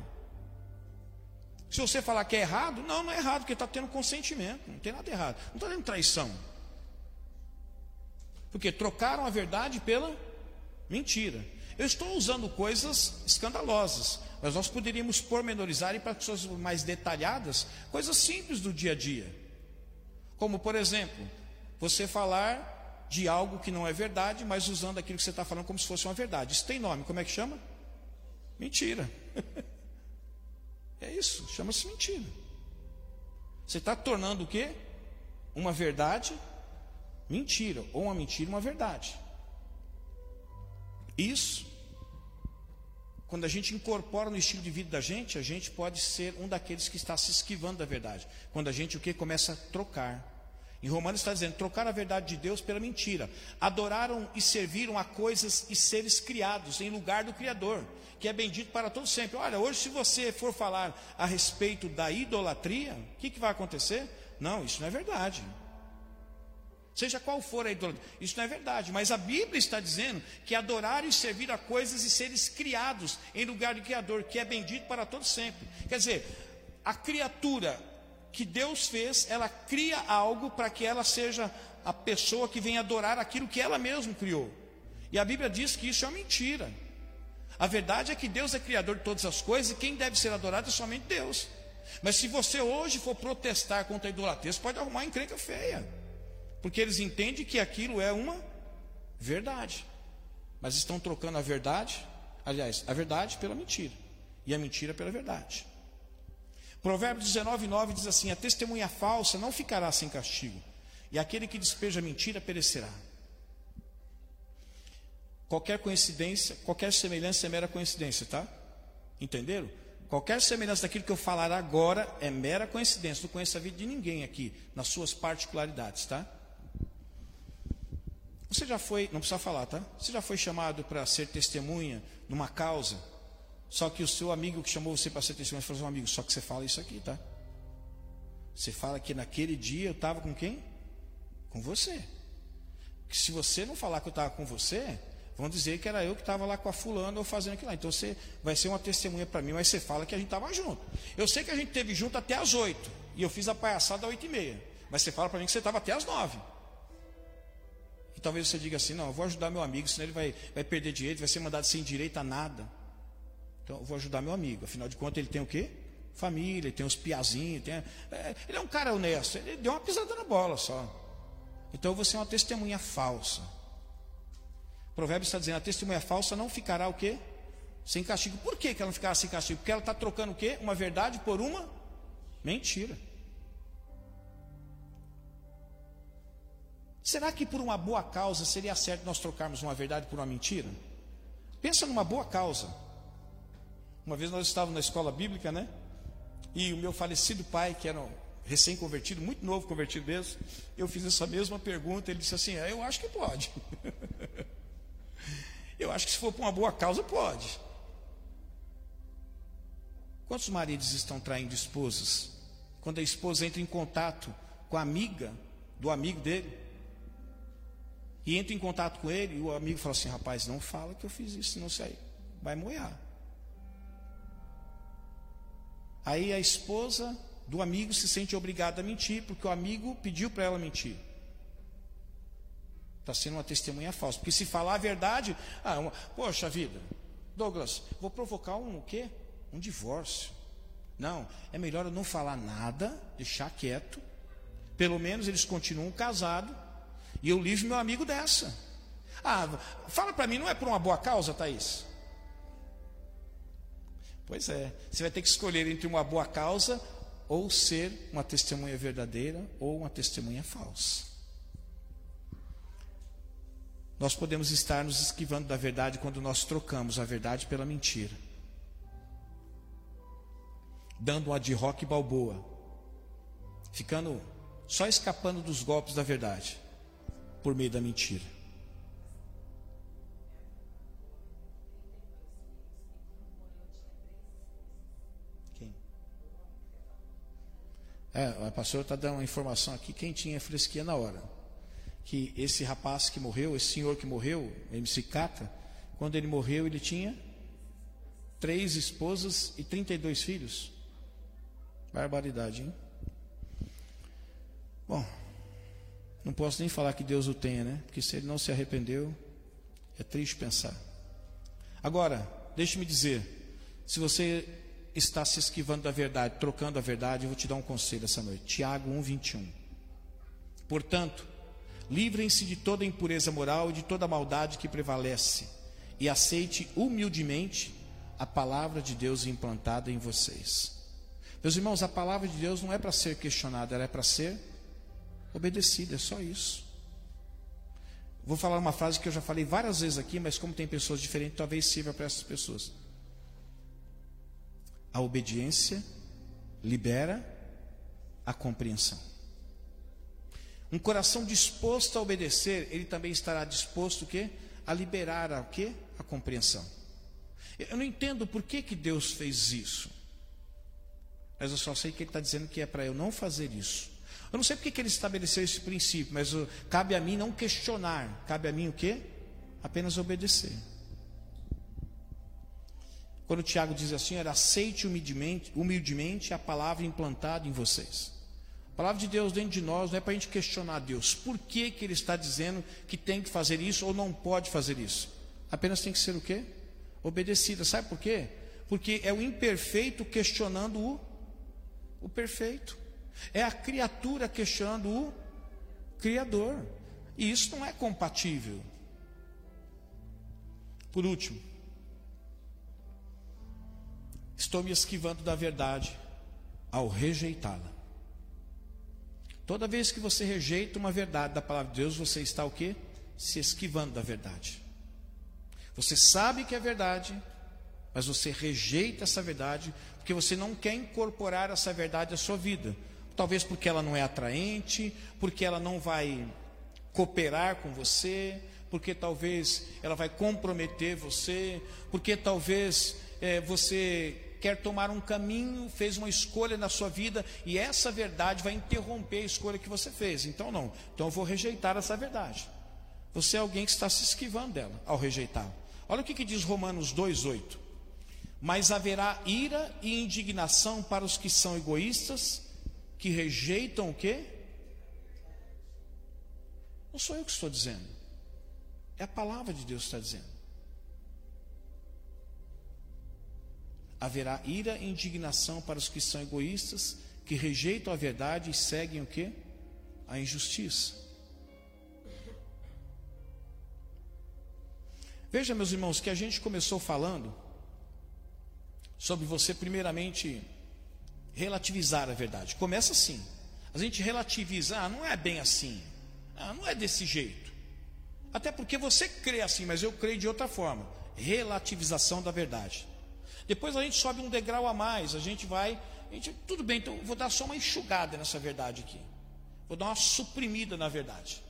Se você falar que é errado, não, não é errado, porque está tendo consentimento, não tem nada errado, não está tendo traição. Porque trocaram a verdade pela mentira. Eu estou usando coisas escandalosas, mas nós poderíamos pormenorizar e para pessoas mais detalhadas, coisas simples do dia a dia. Como, por exemplo, você falar de algo que não é verdade, mas usando aquilo que você está falando como se fosse uma verdade. Isso tem nome, como é que chama? Mentira. é isso, chama-se mentira. Você está tornando o quê? Uma verdade mentira, ou uma mentira uma verdade. Isso, quando a gente incorpora no estilo de vida da gente, a gente pode ser um daqueles que está se esquivando da verdade. Quando a gente o que começa a trocar em Romanos está dizendo: trocar a verdade de Deus pela mentira. Adoraram e serviram a coisas e seres criados em lugar do Criador, que é bendito para todos sempre. Olha, hoje, se você for falar a respeito da idolatria, o que, que vai acontecer? Não, isso não é verdade. Seja qual for a idolatria, isso não é verdade, mas a Bíblia está dizendo que adorar e servir a coisas e seres criados em lugar do Criador, que é bendito para todos sempre. Quer dizer, a criatura que Deus fez, ela cria algo para que ela seja a pessoa que vem adorar aquilo que ela mesma criou. E a Bíblia diz que isso é uma mentira. A verdade é que Deus é criador de todas as coisas e quem deve ser adorado é somente Deus. Mas se você hoje for protestar contra a idolatria, você pode arrumar uma encrenca feia. Porque eles entendem que aquilo é uma verdade. Mas estão trocando a verdade, aliás, a verdade pela mentira. E a mentira pela verdade. Provérbios 19, 9 diz assim: A testemunha falsa não ficará sem castigo, e aquele que despeja mentira perecerá. Qualquer coincidência, qualquer semelhança é mera coincidência, tá? Entenderam? Qualquer semelhança daquilo que eu falar agora é mera coincidência. Não conheço a vida de ninguém aqui, nas suas particularidades, tá? Você já foi, não precisa falar, tá? Você já foi chamado para ser testemunha numa causa só que o seu amigo que chamou você para ser testemunha falou assim, amigo, só que você fala isso aqui, tá? Você fala que naquele dia eu estava com quem? Com você. Que se você não falar que eu estava com você, vão dizer que era eu que estava lá com a fulana ou fazendo aquilo lá. Então você vai ser uma testemunha para mim, mas você fala que a gente estava junto. Eu sei que a gente teve junto até as oito. E eu fiz a palhaçada às oito e meia. Mas você fala para mim que você estava até as nove. E talvez você diga assim, não, eu vou ajudar meu amigo, senão ele vai, vai perder direito, vai ser mandado sem direito a nada. Então, eu vou ajudar meu amigo. Afinal de contas, ele tem o quê? Família, ele tem os piazinhos. Tem, é, ele é um cara honesto. Ele deu uma pisada na bola só. Então, você é uma testemunha falsa. O provérbio está dizendo: a testemunha falsa não ficará o quê? Sem castigo. Por que, que ela não ficará sem castigo? Porque ela está trocando o quê? Uma verdade por uma mentira. Será que por uma boa causa seria certo nós trocarmos uma verdade por uma mentira? Pensa numa boa causa. Uma vez nós estávamos na escola bíblica, né? E o meu falecido pai, que era um recém-convertido, muito novo convertido mesmo, eu fiz essa mesma pergunta. Ele disse assim: é, Eu acho que pode. eu acho que se for para uma boa causa, pode. Quantos maridos estão traindo esposas? Quando a esposa entra em contato com a amiga do amigo dele, e entra em contato com ele, e o amigo fala assim: rapaz, não fala que eu fiz isso, senão você vai moer. Aí a esposa do amigo se sente obrigada a mentir, porque o amigo pediu para ela mentir. Está sendo uma testemunha falsa. Porque se falar a verdade, ah, uma, poxa vida, Douglas, vou provocar um o quê? Um divórcio. Não, é melhor eu não falar nada, deixar quieto. Pelo menos eles continuam casados. E eu livro meu amigo dessa. Ah, fala para mim, não é por uma boa causa, Thaís? Pois é, você vai ter que escolher entre uma boa causa ou ser uma testemunha verdadeira ou uma testemunha falsa. Nós podemos estar nos esquivando da verdade quando nós trocamos a verdade pela mentira. Dando uma de rock balboa. Ficando só escapando dos golpes da verdade por meio da mentira. É, a pastora está dando uma informação aqui, quem tinha fresquinha na hora. Que esse rapaz que morreu, esse senhor que morreu, MC Cata, quando ele morreu, ele tinha três esposas e 32 filhos. Barbaridade, hein? Bom, não posso nem falar que Deus o tenha, né? Porque se ele não se arrependeu, é triste pensar. Agora, deixe-me dizer, se você está se esquivando da verdade, trocando a verdade, eu vou te dar um conselho essa noite. Tiago 1, 21. Portanto, livrem-se de toda impureza moral e de toda maldade que prevalece, e aceite humildemente a palavra de Deus implantada em vocês. Meus irmãos, a palavra de Deus não é para ser questionada, ela é para ser obedecida, é só isso. Vou falar uma frase que eu já falei várias vezes aqui, mas como tem pessoas diferentes, talvez sirva para essas pessoas. A obediência libera a compreensão. Um coração disposto a obedecer, ele também estará disposto o quê? a liberar a, quê? a compreensão. Eu não entendo por que, que Deus fez isso. Mas eu só sei que Ele está dizendo que é para eu não fazer isso. Eu não sei porque que Ele estabeleceu esse princípio, mas cabe a mim não questionar. Cabe a mim o quê? Apenas obedecer. Quando Tiago diz assim, era aceite humildemente, humildemente a palavra implantada em vocês. A palavra de Deus dentro de nós não é para a gente questionar Deus. Por que, que Ele está dizendo que tem que fazer isso ou não pode fazer isso? Apenas tem que ser o quê? Obedecida. Sabe por quê? Porque é o imperfeito questionando o, o perfeito. É a criatura questionando o Criador. E isso não é compatível. Por último, Estou me esquivando da verdade ao rejeitá-la. Toda vez que você rejeita uma verdade da palavra de Deus, você está o quê? Se esquivando da verdade. Você sabe que é verdade, mas você rejeita essa verdade porque você não quer incorporar essa verdade à sua vida. Talvez porque ela não é atraente, porque ela não vai cooperar com você, porque talvez ela vai comprometer você, porque talvez é, você quer tomar um caminho, fez uma escolha na sua vida e essa verdade vai interromper a escolha que você fez. Então, não. Então, eu vou rejeitar essa verdade. Você é alguém que está se esquivando dela ao rejeitá-la. Olha o que, que diz Romanos 2,8: Mas haverá ira e indignação para os que são egoístas, que rejeitam o quê? Não sou eu que estou dizendo, é a palavra de Deus que está dizendo. Haverá ira e indignação para os que são egoístas, que rejeitam a verdade e seguem o que? A injustiça. Veja, meus irmãos, que a gente começou falando sobre você, primeiramente, relativizar a verdade. Começa assim. A gente relativiza, ah, não é bem assim. Ah, não é desse jeito. Até porque você crê assim, mas eu creio de outra forma. relativização da verdade. Depois a gente sobe um degrau a mais, a gente vai, a gente, tudo bem, então vou dar só uma enxugada nessa verdade aqui. Vou dar uma suprimida na verdade.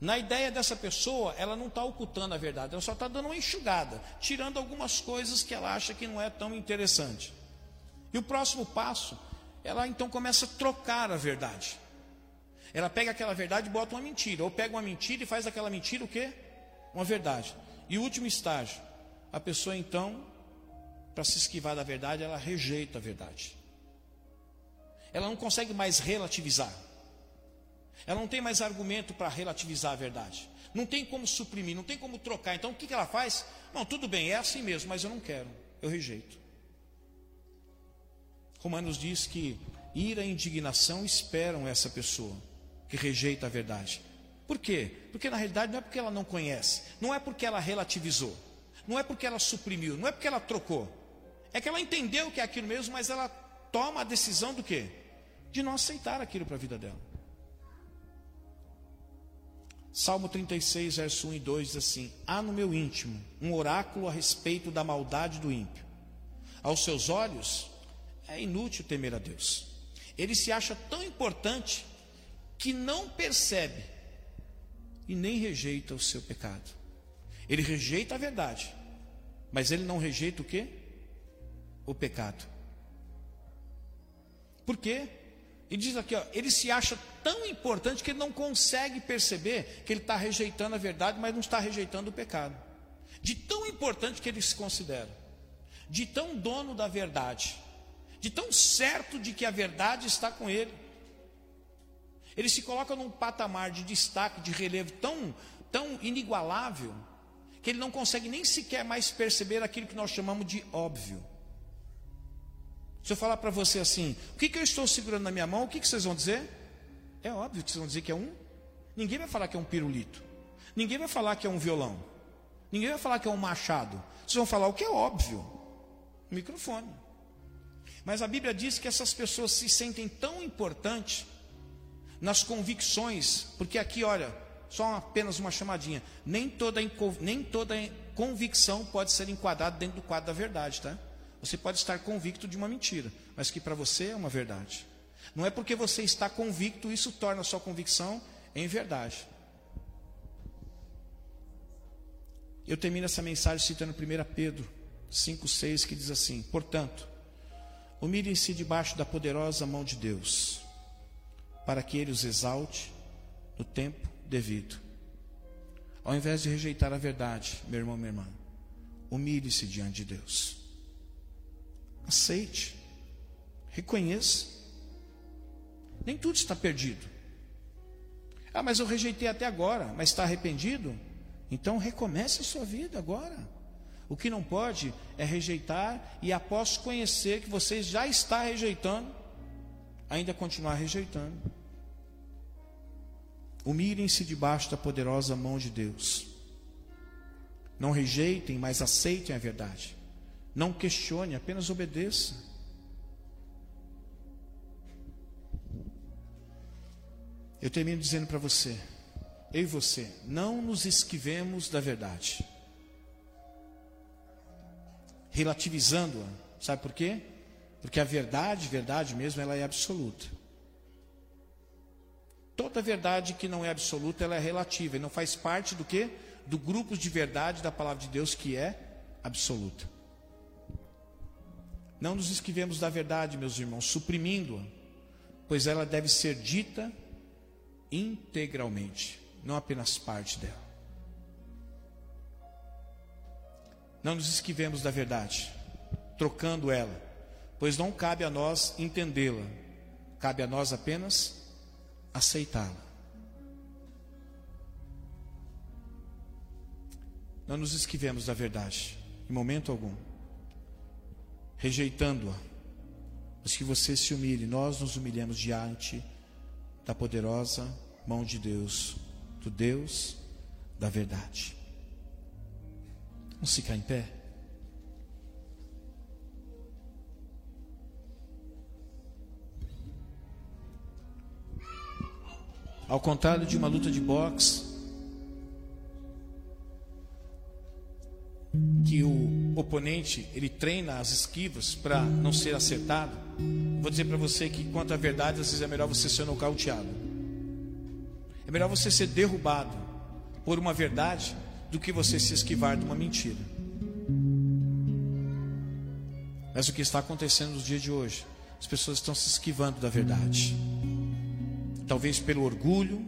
Na ideia dessa pessoa, ela não está ocultando a verdade, ela só está dando uma enxugada, tirando algumas coisas que ela acha que não é tão interessante. E o próximo passo, ela então começa a trocar a verdade. Ela pega aquela verdade e bota uma mentira, ou pega uma mentira e faz aquela mentira o quê? Uma verdade. E o último estágio, a pessoa então, para se esquivar da verdade, ela rejeita a verdade. Ela não consegue mais relativizar. Ela não tem mais argumento para relativizar a verdade. Não tem como suprimir, não tem como trocar. Então o que, que ela faz? Não, tudo bem, é assim mesmo, mas eu não quero, eu rejeito. Romanos diz que ira e indignação esperam essa pessoa que rejeita a verdade. Por quê? Porque na realidade não é porque ela não conhece, não é porque ela relativizou, não é porque ela suprimiu, não é porque ela trocou. É que ela entendeu que é aquilo mesmo, mas ela toma a decisão do quê? De não aceitar aquilo para a vida dela. Salmo 36, verso 1 e 2 diz assim: Há no meu íntimo um oráculo a respeito da maldade do ímpio. Aos seus olhos é inútil temer a Deus. Ele se acha tão importante que não percebe e nem rejeita o seu pecado. Ele rejeita a verdade, mas ele não rejeita o que? O pecado. Por quê? E diz aqui, ó, ele se acha tão importante que ele não consegue perceber que ele está rejeitando a verdade, mas não está rejeitando o pecado. De tão importante que ele se considera, de tão dono da verdade, de tão certo de que a verdade está com ele. Ele se coloca num patamar de destaque, de relevo tão, tão inigualável, que ele não consegue nem sequer mais perceber aquilo que nós chamamos de óbvio. Se eu falar para você assim, o que, que eu estou segurando na minha mão, o que, que vocês vão dizer? É óbvio que vocês vão dizer que é um. Ninguém vai falar que é um pirulito. Ninguém vai falar que é um violão. Ninguém vai falar que é um machado. Vocês vão falar o que é óbvio: microfone. Mas a Bíblia diz que essas pessoas se sentem tão importantes nas convicções, porque aqui, olha, só apenas uma chamadinha. Nem toda, nem toda convicção pode ser enquadrada dentro do quadro da verdade, tá? Você pode estar convicto de uma mentira, mas que para você é uma verdade. Não é porque você está convicto, isso torna a sua convicção em verdade. Eu termino essa mensagem citando 1 Pedro 5,6, que diz assim: Portanto, humilhem-se debaixo da poderosa mão de Deus, para que Ele os exalte no tempo devido. Ao invés de rejeitar a verdade, meu irmão, minha irmã, humilhe-se diante de Deus. Aceite. Reconheça. Nem tudo está perdido. Ah, mas eu rejeitei até agora, mas está arrependido? Então recomece a sua vida agora. O que não pode é rejeitar e após conhecer que você já está rejeitando, ainda continuar rejeitando. Humilhem-se debaixo da poderosa mão de Deus. Não rejeitem, mas aceitem a verdade. Não questione, apenas obedeça. Eu termino dizendo para você, eu e você, não nos esquivemos da verdade, relativizando-a, sabe por quê? Porque a verdade, verdade mesmo, ela é absoluta. Toda verdade que não é absoluta, ela é relativa e não faz parte do que? Do grupo de verdade da palavra de Deus que é absoluta. Não nos esquivemos da verdade, meus irmãos, suprimindo-a, pois ela deve ser dita integralmente, não apenas parte dela. Não nos esquivemos da verdade, trocando ela, pois não cabe a nós entendê-la, cabe a nós apenas aceitá-la. Não nos esquivemos da verdade, em momento algum rejeitando-a, mas que você se humilhe, nós nos humilhamos diante da poderosa mão de Deus, do Deus da verdade. Vamos ficar em pé? Ao contrário de uma luta de boxe, que o oponente ele treina as esquivas para não ser acertado, vou dizer para você que quanto à verdade, às vezes é melhor você ser nocauteado. É melhor você ser derrubado por uma verdade do que você se esquivar de uma mentira. Mas o que está acontecendo nos dias de hoje? As pessoas estão se esquivando da verdade. Talvez pelo orgulho,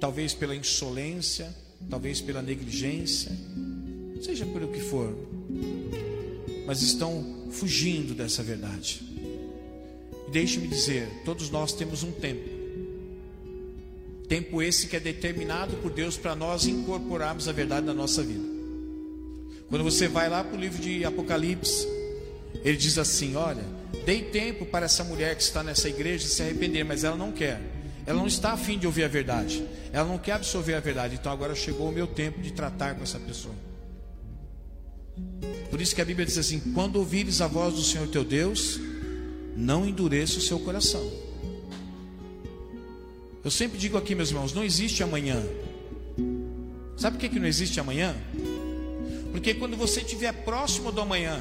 talvez pela insolência, talvez pela negligência, seja pelo que for, mas estão fugindo dessa verdade. Deixe-me dizer: todos nós temos um tempo, tempo esse que é determinado por Deus para nós incorporarmos a verdade na nossa vida. Quando você vai lá para o livro de Apocalipse, ele diz assim: Olha, dei tempo para essa mulher que está nessa igreja se arrepender, mas ela não quer. Ela não está afim de ouvir a verdade. Ela não quer absorver a verdade. Então agora chegou o meu tempo de tratar com essa pessoa. Por isso que a Bíblia diz assim: quando ouvires a voz do Senhor teu Deus, não endureça o seu coração. Eu sempre digo aqui, meus irmãos, não existe amanhã. Sabe por que, que não existe amanhã? Porque quando você estiver próximo do amanhã,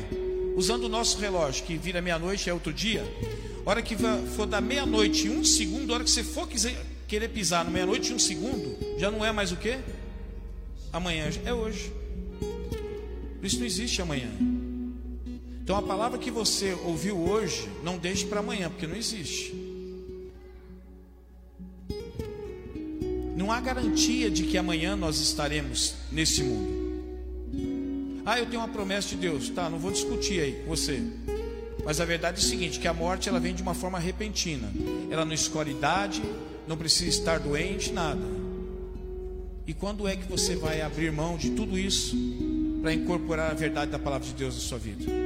usando o nosso relógio, que vira meia-noite é outro dia, hora que for da meia-noite e um segundo, hora que você for quiser, querer pisar no meia-noite e um segundo, já não é mais o que? Amanhã é hoje. Por isso não existe amanhã. Então a palavra que você ouviu hoje, não deixe para amanhã, porque não existe. Não há garantia de que amanhã nós estaremos nesse mundo. Ah, eu tenho uma promessa de Deus. Tá, não vou discutir aí com você. Mas a verdade é o seguinte, que a morte ela vem de uma forma repentina. Ela não escolhe idade, não precisa estar doente, nada. E quando é que você vai abrir mão de tudo isso para incorporar a verdade da palavra de Deus na sua vida?